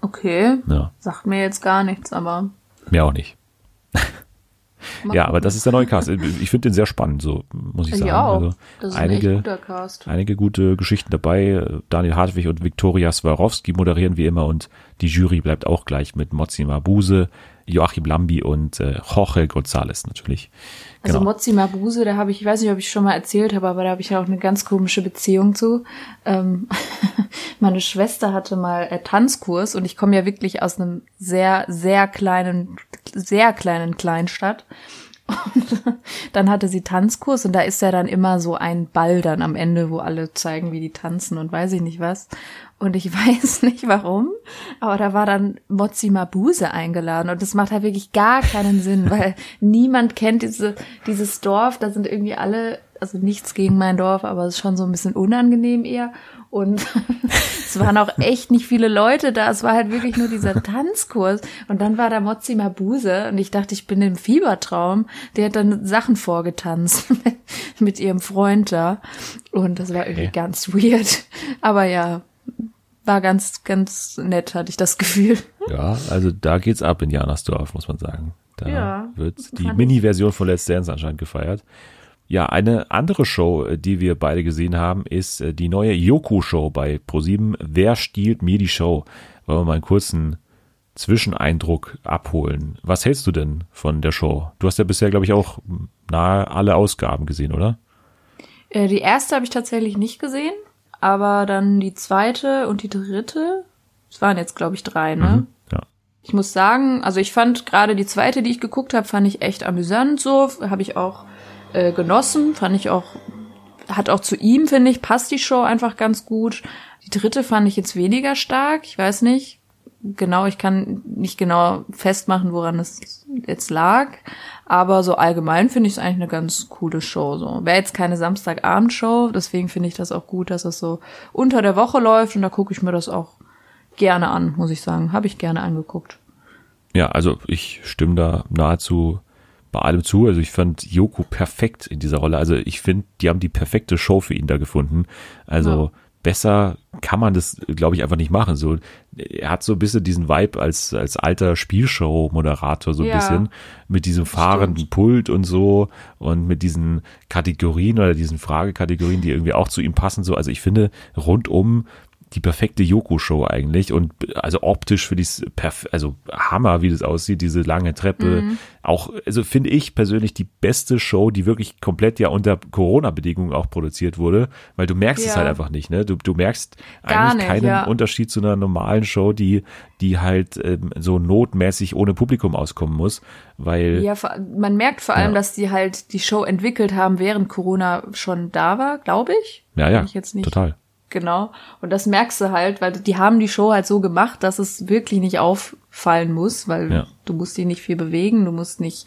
Okay. Ja, Sagt mir jetzt gar nichts, aber. mir auch nicht. Ja, aber das ist der neue Cast. Ich finde den sehr spannend, so muss ich sagen. Ja, auch. Also das ist ein einige, echt guter Cast. einige gute Geschichten dabei. Daniel Hartwig und Viktoria Swarovski moderieren wie immer und die Jury bleibt auch gleich mit Mozi Mabuse, Joachim Lambi und äh, Jorge González natürlich. Also Genau. Mozi Mabuse, da habe ich, ich weiß nicht, ob ich schon mal erzählt habe, aber da habe ich ja auch eine ganz komische Beziehung zu. Ähm, meine Schwester hatte mal äh, Tanzkurs und ich komme ja wirklich aus einem sehr, sehr kleinen, sehr kleinen Kleinstadt. Und dann hatte sie Tanzkurs und da ist ja dann immer so ein Ball dann am Ende, wo alle zeigen, wie die tanzen und weiß ich nicht was. Und ich weiß nicht warum, aber da war dann Mozzi Mabuse eingeladen und das macht halt wirklich gar keinen Sinn, weil niemand kennt diese, dieses Dorf, da sind irgendwie alle, also nichts gegen mein Dorf, aber es ist schon so ein bisschen unangenehm eher und es waren auch echt nicht viele Leute da, es war halt wirklich nur dieser Tanzkurs und dann war da Mozzi Mabuse und ich dachte, ich bin im Fiebertraum, der hat dann Sachen vorgetanzt mit ihrem Freund da und das war irgendwie Okay. ganz weird, aber ja, war ganz, ganz nett, hatte ich das Gefühl. Ja, also da geht's ab in Janersdorf, muss man sagen. Da Ja, wird die. Mini-Version von Let's Dance anscheinend gefeiert. Ja, eine andere Show, äh, die wir beide gesehen haben, ist äh, die neue Yoku-Show bei ProSieben. Wer stiehlt mir die Show? Wollen wir mal einen kurzen Zwischeneindruck abholen. Was hältst du denn von der Show? Du hast ja bisher, glaube ich, auch nahe alle Ausgaben gesehen, oder? Äh, die erste habe ich tatsächlich nicht gesehen, aber dann die zweite und die dritte, es waren jetzt, glaube ich, drei, ne? Ja. Ich muss sagen, also ich fand gerade die zweite, die ich geguckt habe, fand ich echt amüsant so, habe ich auch äh, genossen, fand ich auch, hat auch zu ihm, finde ich, passt die Show einfach ganz gut. Die dritte fand ich jetzt weniger stark, ich weiß nicht. Genau, ich kann nicht genau festmachen, woran es jetzt lag. Aber so allgemein finde ich es eigentlich eine ganz coole Show. So wäre jetzt keine Samstagabendshow, deswegen finde ich das auch gut, dass es so unter der Woche läuft und da gucke ich mir das auch gerne an, muss ich sagen. Habe ich gerne angeguckt. Ja, also ich stimme da nahezu bei allem zu. Also ich fand Yoko perfekt in dieser Rolle. Also ich finde, die haben die perfekte Show für ihn da gefunden. Also besser kann man das, glaube ich, einfach nicht machen. So, er hat so ein bisschen diesen Vibe als, als alter Spielshow-Moderator, so ein Ja. bisschen, mit diesem fahrenden Pult und so und mit diesen Kategorien oder diesen Fragekategorien, die irgendwie auch zu ihm passen. So, also ich finde rundum die perfekte Yoko-Show eigentlich und also optisch finde ich es also Hammer, wie das aussieht, diese lange Treppe. Auch, also finde ich persönlich die beste Show, die wirklich komplett ja unter Corona-Bedingungen auch produziert wurde, weil du merkst es Ja. halt einfach nicht, ne? Du, du merkst Gar eigentlich nicht, keinen ja. Unterschied zu einer normalen Show, die, die halt ähm, so notmäßig ohne Publikum auskommen muss, weil Ja, man merkt vor allem, Ja. dass die halt die Show entwickelt haben, während Corona schon da war, glaube ich. ja, ja, ich jetzt nicht total. Genau. Und das merkst du halt, weil die haben die Show halt so gemacht, dass es wirklich nicht auffallen muss, weil Ja. du musst die nicht viel bewegen, du musst nicht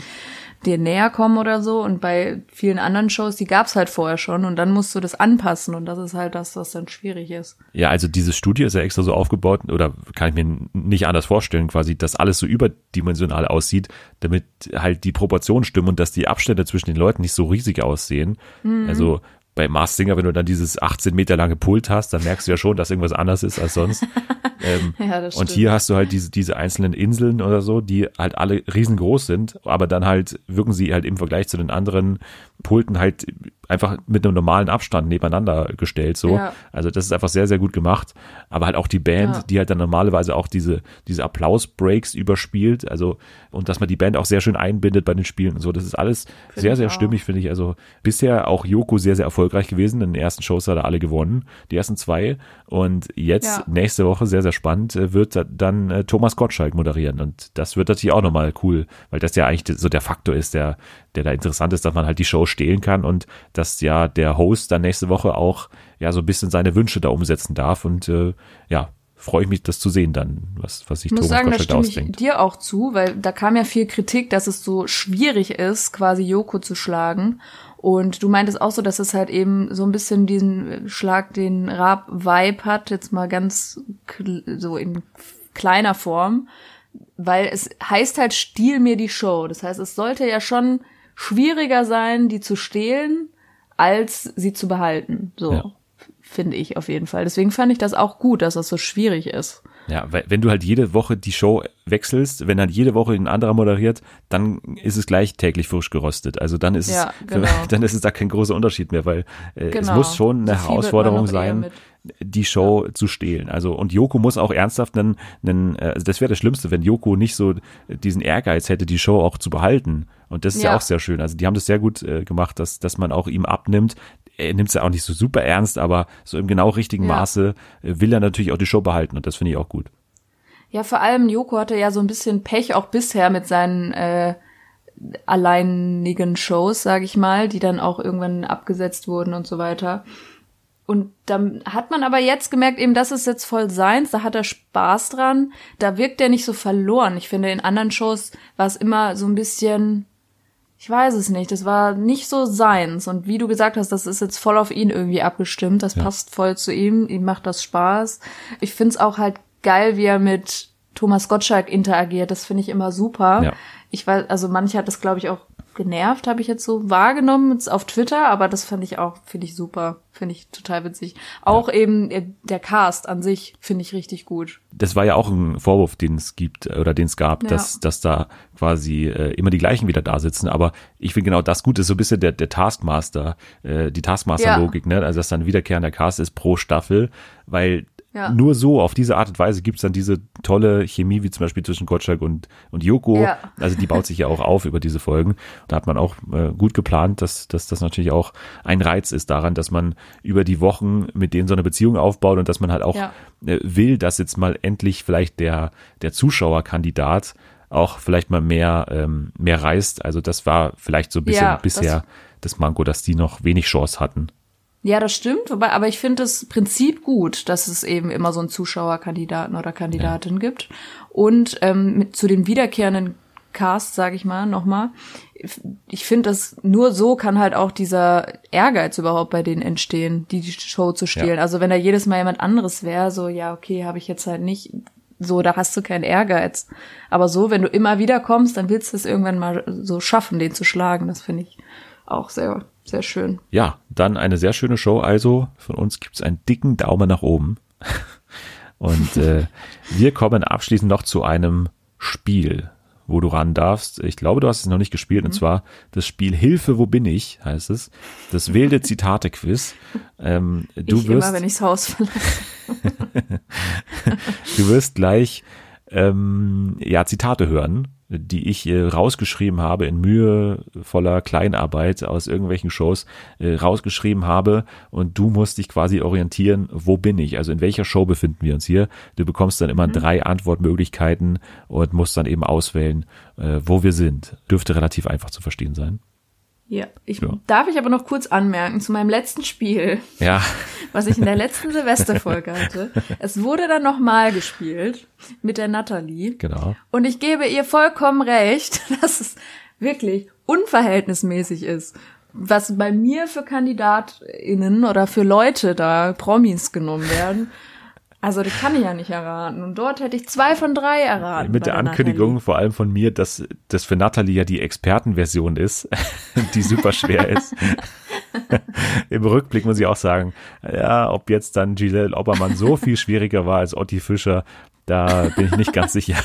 dir näher kommen oder so. Und bei vielen anderen Shows, die gab's halt vorher schon und dann musst du das anpassen und das ist halt das, was dann schwierig ist. Ja, also dieses Studio ist ja extra so aufgebaut, oder kann ich mir nicht anders vorstellen, quasi, dass alles so überdimensional aussieht, damit halt die Proportionen stimmen und dass die Abstände zwischen den Leuten nicht so riesig aussehen. Mhm. Also bei Mars Singer, wenn du dann dieses 18 Meter lange Pult hast, dann merkst du ja schon, dass irgendwas anders ist als sonst. ähm, Ja, das und stimmt. hier hast du halt diese, diese einzelnen Inseln oder so, die halt alle riesengroß sind, aber dann halt wirken sie halt im Vergleich zu den anderen Pulten halt einfach mit einem normalen Abstand nebeneinander gestellt, so. Ja. Also das ist einfach sehr, sehr gut gemacht. Aber halt auch die Band, Ja. die halt dann normalerweise auch diese, diese Applaus-Breaks überspielt, also, und dass man die Band auch sehr schön einbindet bei den Spielen und so. Das ist alles sehr, ich sehr auch. stimmig, finde ich. Also bisher auch Joko sehr, sehr erfolgreich gewesen. In den ersten Shows hat er alle gewonnen, die ersten zwei. Und jetzt, Ja. nächste Woche, sehr, sehr spannend, äh, wird da- dann äh, Thomas Gottschalk moderieren. Und das wird natürlich auch nochmal cool, weil das ja eigentlich so der Faktor ist, der, der da interessant ist, dass man halt die Show stehlen kann und dass ja der Host dann nächste Woche auch ja so ein bisschen seine Wünsche da umsetzen darf. Und äh, ja, freue ich mich, das zu sehen dann, was, was sich Thomas sagen, da Gottschalk da stimme ich ausdenkt. dir auch zu, weil da kam ja viel Kritik, dass es so schwierig ist, quasi Joko zu schlagen. Und du meintest auch so, dass es halt eben so ein bisschen diesen Schlag, den Raab-Vibe hat, jetzt mal ganz so in kleiner Form, weil es heißt halt, stiehl mir die Show. Das heißt, es sollte ja schon schwieriger sein, die zu stehlen, als sie zu behalten. So. Ja. Finde ich auf jeden Fall. Deswegen fand ich das auch gut, dass das so schwierig ist. Ja, weil wenn du halt jede Woche die Show wechselst, wenn halt jede Woche ein anderer moderiert, dann ist es gleich täglich frisch gerostet. Also dann ist Ja, es, genau. dann ist es da kein großer Unterschied mehr, weil äh, es Genau. muss schon eine man Herausforderung sein, die Show zu stehlen. Also und Joko muss auch ernsthaft einen, einen äh, also das wäre das Schlimmste, wenn Joko nicht so diesen Ehrgeiz hätte, die Show auch zu behalten. Und das ist ja, Ja. auch sehr schön. Also die haben das sehr gut äh, gemacht, dass dass man auch ihm abnimmt. Er nimmt es ja auch nicht so super ernst, aber so im genau richtigen Ja. Maße äh, will er natürlich auch die Show behalten und das finde ich auch gut. Ja, vor allem Joko hatte ja so ein bisschen Pech auch bisher mit seinen äh, alleinigen Shows, sage ich mal, die dann auch irgendwann abgesetzt wurden und so weiter. Und dann hat man aber jetzt gemerkt, eben, das ist jetzt voll seins, da hat er Spaß dran, da wirkt er nicht so verloren. Ich finde, in anderen Shows war es immer so ein bisschen, ich weiß es nicht, das war nicht so seins. Und wie du gesagt hast, das ist jetzt voll auf ihn irgendwie abgestimmt, das Ja. passt voll zu ihm, ihm macht das Spaß. Ich find's auch halt geil, wie er mit Thomas Gottschalk interagiert, das finde ich immer super. Ja. Ich weiß, also manche hat das, glaube ich, auch genervt, habe ich jetzt so wahrgenommen jetzt auf Twitter, aber das fand ich auch, finde ich super, finde ich total witzig. Auch eben äh, der Cast an sich finde ich richtig gut. Das war ja auch ein Vorwurf, den es gibt oder den es gab, Ja. dass, dass da quasi äh, immer die gleichen wieder da sitzen. Aber ich finde genau das gut ist so ein bisschen der, der Taskmaster, äh, die Taskmaster-Logik, ne? Also dass dann wiederkehrender Cast ist pro Staffel, weil Ja. nur so, auf diese Art und Weise gibt's dann diese tolle Chemie, wie zum Beispiel zwischen Gottschalk und, und Joko. Ja. Also die baut sich ja auch auf über diese Folgen. Da hat man auch äh, gut geplant, dass, dass das natürlich auch ein Reiz ist daran, dass man über die Wochen mit denen so eine Beziehung aufbaut und dass man halt auch Ja. äh, will, dass jetzt mal endlich vielleicht der, der Zuschauerkandidat auch vielleicht mal mehr, ähm, mehr reißt. Also das war vielleicht so ein bisschen bisher das Manko, dass die noch wenig Chance hatten. Ja, das stimmt, wobei, aber ich finde das Prinzip gut, dass es eben immer so einen Zuschauerkandidaten oder Kandidatin gibt. Und ähm, mit, zu den wiederkehrenden Cast, sage ich mal, nochmal, ich finde, dass nur so kann halt auch dieser Ehrgeiz überhaupt bei denen entstehen, die, die Show zu stehlen. Ja. Also wenn da jedes Mal jemand anderes wäre, so, ja, okay, habe ich jetzt halt nicht, so, da hast du keinen Ehrgeiz. Aber so, wenn du immer wieder kommst, dann willst du es irgendwann mal so schaffen, den zu schlagen. Das finde ich auch sehr, sehr schön. Ja, dann eine sehr schöne Show. Also von uns gibt's einen dicken Daumen nach oben. Und äh, wir kommen abschließend noch zu einem Spiel, wo du ran darfst. Ich glaube, du hast es noch nicht gespielt, und zwar das Spiel Hilfe, wo bin ich, heißt es. Das wilde Zitate-Quiz. Ähm, du ich wirst, immer, wenn ichs Haus verlasse. du wirst gleich ähm, ja Zitate hören, die ich äh, rausgeschrieben habe in mühevoller Kleinarbeit aus irgendwelchen Shows äh, rausgeschrieben habe und du musst dich quasi orientieren, wo bin ich? Also in welcher Show befinden wir uns hier? Du bekommst dann immer drei Antwortmöglichkeiten und musst dann eben auswählen, äh, wo wir sind. Dürfte relativ einfach zu verstehen sein. Ja. Ich, Ja. Darf ich aber noch kurz anmerken zu meinem letzten Spiel, Ja, was ich in der letzten Silvesterfolge hatte. Es wurde dann nochmal gespielt mit der Natalie. genau. Und ich gebe ihr vollkommen recht, dass es wirklich unverhältnismäßig ist. Was bei mir für KandidatInnen oder für Leute da, Promis genommen werden. Also, das kann ich ja nicht erraten. Und dort hätte ich zwei von drei erraten. Mit bei der Ankündigung vor allem von mir, dass das für Natalie ja die Expertenversion ist, die super schwer ist. Im Rückblick muss ich auch sagen, ja, ob jetzt dann Giselle Obermann so viel schwieriger war als Otti Fischer, da bin ich nicht ganz sicher.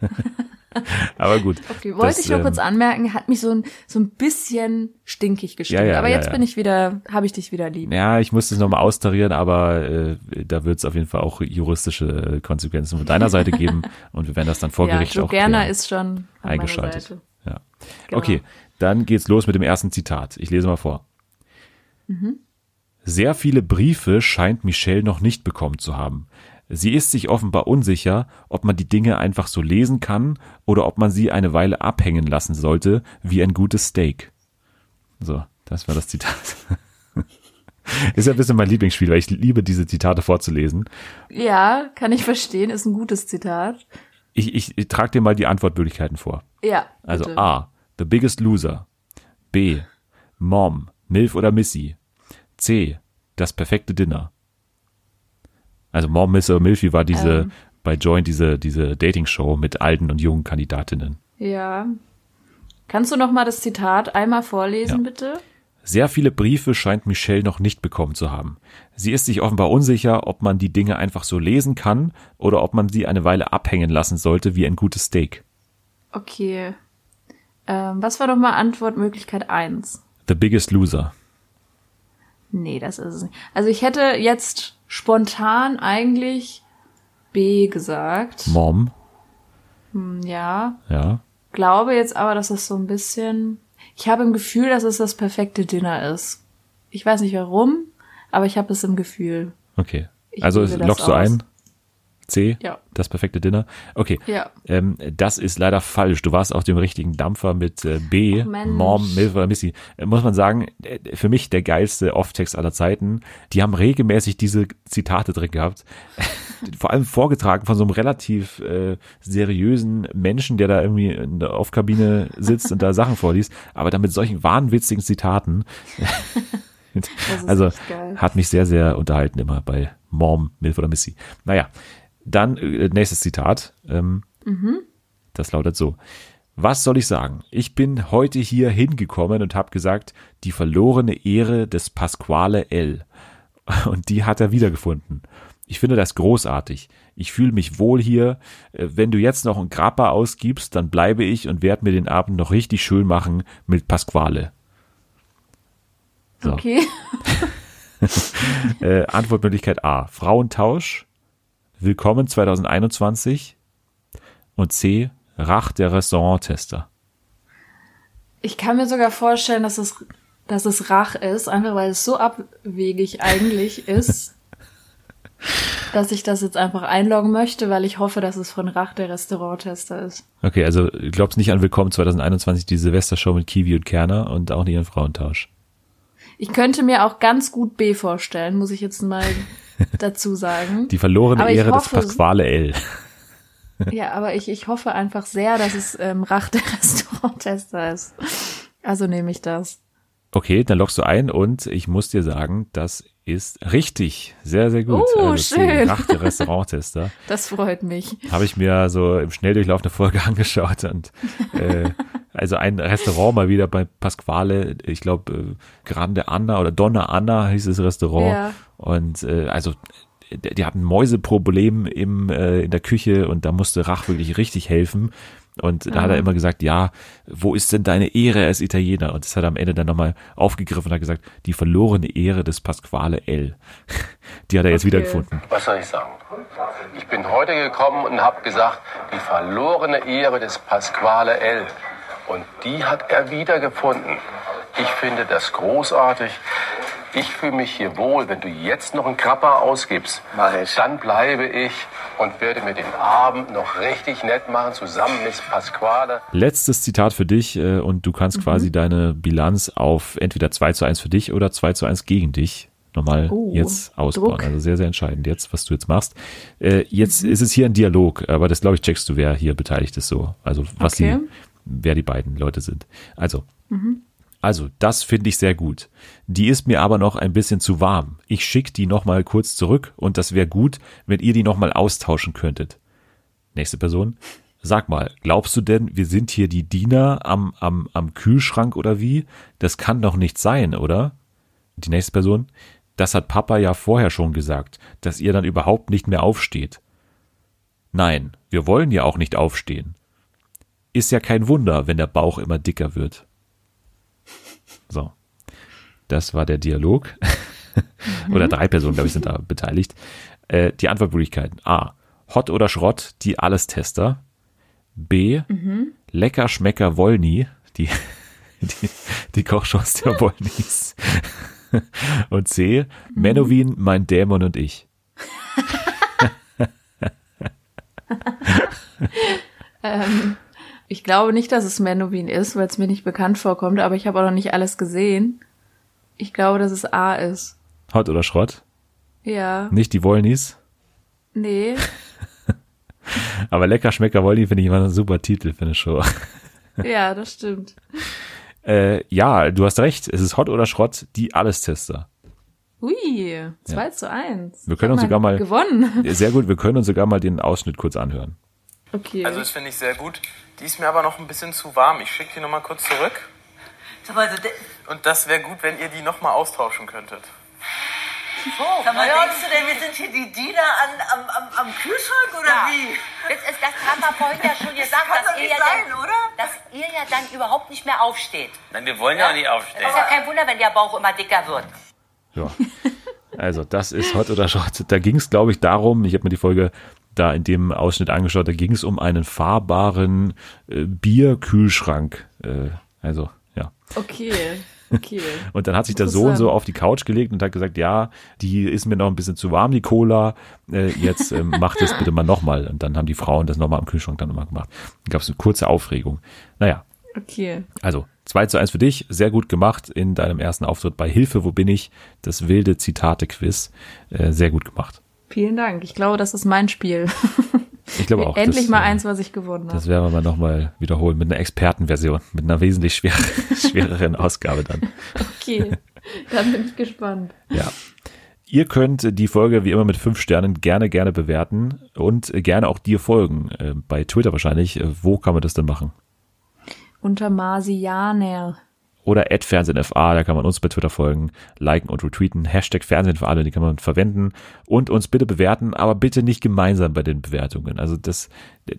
Aber gut. Okay, wollte das, ich nur ähm, kurz anmerken, hat mich so ein, so ein bisschen stinkig gestimmt. Ja, ja, aber ja, jetzt bin ich wieder, habe ich dich wieder lieb. Ja, ich muss das nochmal austarieren, aber äh, da wird es auf jeden Fall auch juristische Konsequenzen von deiner Seite geben und wir werden das dann vor Gericht Joe auch Gerner ist schon eingeschaltet. Ja. Genau. Okay, dann geht's los mit dem ersten Zitat. Ich lese mal vor. Sehr viele Briefe scheint Michelle noch nicht bekommen zu haben. Sie ist sich offenbar unsicher, ob man die Dinge einfach so lesen kann oder ob man sie eine Weile abhängen lassen sollte, wie ein gutes Steak. So, das war das Zitat. Ist ja ein bisschen mein Lieblingsspiel, weil ich liebe diese Zitate vorzulesen. Ja, kann ich verstehen, ist ein gutes Zitat. Ich, ich, ich trage dir mal die Antwortmöglichkeiten vor. Ja. Also bitte. A. The Biggest Loser. B. Mom, Milf oder Missy. C. Das perfekte Dinner. Also Mom, Miss Milfy war diese Ähm. bei Joint diese diese Dating-Show mit alten und jungen Kandidatinnen. Ja. Kannst du noch mal das Zitat einmal vorlesen, Ja. bitte? Sehr viele Briefe scheint Michelle noch nicht bekommen zu haben. Sie ist sich offenbar unsicher, ob man die Dinge einfach so lesen kann oder ob man sie eine Weile abhängen lassen sollte wie ein gutes Steak. Okay. Ähm, was war noch mal Antwortmöglichkeit eins? The Biggest Loser. Nee, das ist es nicht. Also ich hätte jetzt spontan eigentlich B gesagt. Mom, Hm, Ja. ja. Glaube jetzt aber, dass es so ein bisschen. Ich habe im Gefühl, dass es das perfekte Dinner ist. Ich weiß nicht warum, aber ich habe es im Gefühl. Okay. Ich also das lockst du aus. ein? C? Ja. Das perfekte Dinner? Okay. Ja. Ähm, das ist leider falsch. Du warst auf dem richtigen Dampfer mit äh, B. Mensch. Mom, Milf oder Missy. Äh, muss man sagen, äh, für mich der geilste Off-Text aller Zeiten. Die haben regelmäßig diese Zitate drin gehabt. Vor allem vorgetragen von so einem relativ äh, seriösen Menschen, der da irgendwie in der Off-Kabine sitzt und da Sachen vorliest, aber dann mit solchen wahnwitzigen Zitaten. also hat mich sehr, sehr unterhalten immer bei Mom, Milf oder Missy. Naja, dann äh, nächstes Zitat. Ähm, Das lautet so. Was soll ich sagen? Ich bin heute hier hingekommen und habe gesagt, die verlorene Ehre des Pasquale L. Und die hat er wiedergefunden. Ich finde das großartig. Ich fühle mich wohl hier. Äh, Wenn du jetzt noch einen Grappa ausgibst, dann bleibe ich und werde mir den Abend noch richtig schön machen mit Pasquale. So. Okay. Äh, Antwortmöglichkeit A. Frauentausch. Willkommen 2021. Und C. Rach der Restauranttester. Ich kann mir sogar vorstellen, dass es, dass es Rach ist, einfach weil es so abwegig eigentlich ist, dass ich das jetzt einfach einloggen möchte, weil ich hoffe, dass es von Rach der Restauranttester ist. Okay, also du glaubst nicht an Willkommen 2021, die Silvestershow mit Kiwi und Kerner und auch nicht an Frauentausch. Ich könnte mir auch ganz gut B vorstellen, muss ich jetzt mal dazu sagen. Die verlorene Ehre des hoffe- Pasquale L. Ja, aber ich, ich hoffe einfach sehr, dass es ähm, Rach der Restauranttester ist. Also nehme ich das. Okay, dann loggst du ein und ich muss dir sagen, das ist richtig. Sehr, sehr gut. Oh, also schön. Rach der Restauranttester. Das freut mich. habe ich mir so im Schnelldurchlauf eine Folge angeschaut und äh, also ein Restaurant mal wieder bei Pasquale, ich glaube äh, Grande Anna oder Donna Anna hieß das Restaurant Ja. und äh, also die, hatten Mäuseproblem im äh, in der Küche und da musste Rach wirklich richtig helfen und da hat er immer gesagt, ja, wo ist denn deine Ehre als Italiener? Und das hat er am Ende dann nochmal aufgegriffen und hat gesagt, die verlorene Ehre des Pasquale L. Die hat er jetzt Okay. wiedergefunden. Was soll ich sagen? Ich bin heute gekommen und habe gesagt, die verlorene Ehre des Pasquale L. Und die hat er wiedergefunden. Ich finde das großartig. Ich fühle mich hier wohl. Wenn du jetzt noch einen Krapper ausgibst, dann bleibe ich und werde mir den Abend noch richtig nett machen, zusammen mit Pasquale. Letztes Zitat für dich äh, und du kannst quasi deine Bilanz auf entweder 2 zu 1 für dich oder 2 zu 1 gegen dich nochmal Oh, jetzt ausbauen. Druck. Also sehr, sehr entscheidend jetzt, was du jetzt machst. Äh, jetzt ist es hier ein Dialog, aber das glaube ich checkst du, wer hier beteiligt ist so. Also was Okay. die, wer die beiden Leute sind. Also, also das finde ich sehr gut. Die ist mir aber noch ein bisschen zu warm. Ich schicke die nochmal kurz zurück und das wäre gut, wenn ihr die nochmal austauschen könntet. Nächste Person. Sag mal, glaubst du denn, wir sind hier die Diener am, am, am Kühlschrank oder wie? Das kann doch nicht sein, oder? Die nächste Person. Das hat Papa ja vorher schon gesagt, dass ihr dann überhaupt nicht mehr aufsteht. Nein, wir wollen ja auch nicht aufstehen. Ist ja kein Wunder, wenn der Bauch immer dicker wird. So. Das war der Dialog. oder drei Personen, glaube ich, sind da beteiligt. Äh, die Antwortmöglichkeiten. A. Hot oder Schrott, die Alles-Tester. B. Lecker Schmecker Wollny, die, die, die Kochshows der Wollnys. Und C. Menowin, mein Dämon und ich. Ähm, ich glaube nicht, dass es Menowin ist, weil es mir nicht bekannt vorkommt, aber ich habe auch noch nicht alles gesehen. Ich glaube, dass es A ist. Hot oder Schrott? Ja. Nicht die Wollnys. Nee. Aber Lecker Schmecker Wollny finde ich immer ein super Titel für eine Show. Ja, das stimmt. Äh, ja, du hast recht. Es ist Hot oder Schrott, die Alles-Tester. Ui, 2 zu 1. Wir können uns sogar mal- Gewonnen. Sehr gut, wir können uns sogar mal den Ausschnitt kurz anhören. Okay. Also das finde ich sehr gut. Die ist mir aber noch ein bisschen zu warm. Ich schicke die noch mal kurz zurück. Sag mal, de- Und das wäre gut, wenn ihr die noch mal austauschen könntet. sag mal denkst du denn, wir sind hier die Diener an, am, am, am Kühlschrank oder Ja. wie? Das, ist, das haben wir vorhin ja schon gesagt, kann dass ihr, ja sein, dann, oder? dass ihr ja dann überhaupt nicht mehr aufsteht. Nein, wir wollen ja, auch nicht aufstehen. Das ist ja kein Wunder, wenn der Bauch immer dicker wird. Ja. Also, das ist Hot oder Schrott. Da ging es, glaube ich, darum, ich habe mir die Folge da in dem Ausschnitt angeschaut, da ging es um einen fahrbaren äh, Bierkühlschrank. Äh, also, ja. Okay. Okay. Und dann hat sich der Sohn so auf die Couch gelegt und hat gesagt, ja, die ist mir noch ein bisschen zu warm, die Cola. Äh, jetzt ähm, macht es bitte mal nochmal. Und dann haben die Frauen das nochmal am Kühlschrank dann nochmal gemacht. Dann gab es eine kurze Aufregung. Naja, Okay. also 2 zu 1 für dich, sehr gut gemacht in deinem ersten Auftritt bei Hilfe, wo bin ich? Das wilde Zitate-Quiz. Äh, sehr gut gemacht. Vielen Dank. Ich glaube, das ist mein Spiel. Ich glaube auch. Endlich das, mal äh, eins, was ich gewonnen Das habe. werden wir mal nochmal wiederholen mit einer Expertenversion, mit einer wesentlich schwer, schwereren Ausgabe dann. Okay. Dann bin ich gespannt. Ja. Ihr könnt die Folge wie immer mit fünf Sternen gerne, gerne bewerten und gerne auch dir folgen. Äh, Bei Twitter wahrscheinlich. Äh, Wo kann man das denn machen? Unter Marsianer. Oder @fernsehenfa, da kann man uns bei Twitter folgen, liken und retweeten. Hashtag Fernsehen für alle, die kann man verwenden und uns bitte bewerten, aber bitte nicht gemeinsam bei den Bewertungen. Also das,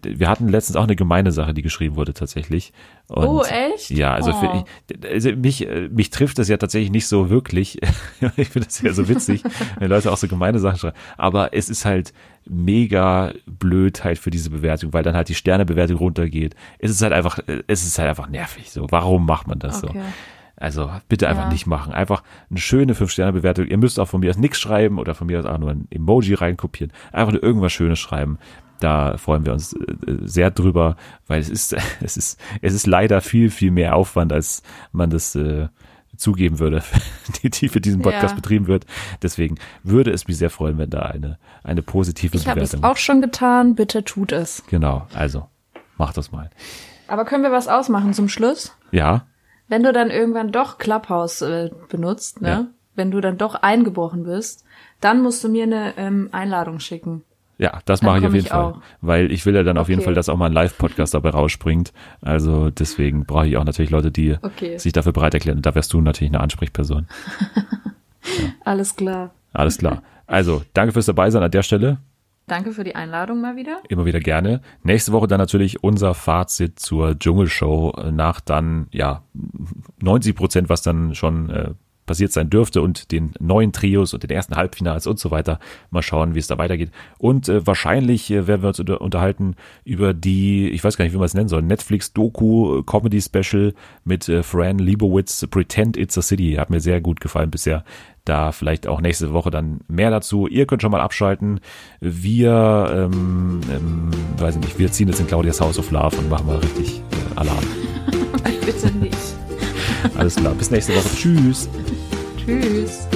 wir hatten letztens auch eine gemeine Sache, die geschrieben wurde tatsächlich. Und Oh, echt? Ja, also, Oh. für, ich, also mich, mich trifft das ja tatsächlich nicht so wirklich. ich finde das ja so witzig, wenn Leute auch so gemeine Sachen schreiben. Aber es ist halt mega blöd halt für diese Bewertung, weil dann halt die Sternebewertung runtergeht. Es ist halt einfach, es ist halt einfach nervig. So, warum macht man das Okay. so? Also bitte einfach Ja. nicht machen. Einfach eine schöne 5-Sterne-Bewertung. Ihr müsst auch von mir aus nichts schreiben oder von mir aus auch nur ein Emoji reinkopieren. Einfach nur irgendwas Schönes schreiben. Da freuen wir uns äh, äh, sehr drüber, weil es ist, es ist, es ist leider viel, viel mehr Aufwand, als man das äh, zugeben würde, die, die für diesen Podcast Ja. betrieben wird. Deswegen würde es mich sehr freuen, wenn da eine, eine positive Ich habe es Bewertung. auch schon getan. Bitte tut es. Genau, also macht das mal. Aber können wir was ausmachen zum Schluss? Ja, Wenn du dann irgendwann doch Clubhouse äh, benutzt, ne? Ja. Wenn du dann doch eingebrochen bist, dann musst du mir eine ähm, Einladung schicken. Ja, das Dann mache ich auf jeden ich Fall. auch. Weil ich will ja dann auf jeden Okay. Fall, dass auch mal ein Live-Podcast dabei rausspringt. Also deswegen brauche ich auch natürlich Leute, die Okay. sich dafür bereit erklären. Und da wärst du natürlich eine Ansprechperson. Alles klar. Alles klar. Also, danke fürs Dabeisein an der Stelle. Danke für die Einladung mal wieder. Immer wieder gerne. Nächste Woche dann natürlich unser Fazit zur Dschungelshow nach dann, ja, 90 Prozent, was dann schon äh, passiert sein dürfte und den neuen Trios und den ersten Halbfinals und so weiter. Mal schauen, wie es da weitergeht. Und äh, wahrscheinlich äh, werden wir uns unter, unterhalten über die, ich weiß gar nicht, wie man es nennen soll, Netflix-Doku-Comedy-Special mit äh, Fran Lebowitz, Pretend It's a City. Hat mir sehr gut gefallen bisher. Da vielleicht auch nächste Woche dann mehr dazu. Ihr könnt schon mal abschalten. Wir, ähm, ähm, weiß ich nicht, wir ziehen jetzt in Claudias House of Love und machen mal richtig äh, Alarm. Bitte nicht. Alles klar. Bis nächste Woche. Tschüss. Tschüss.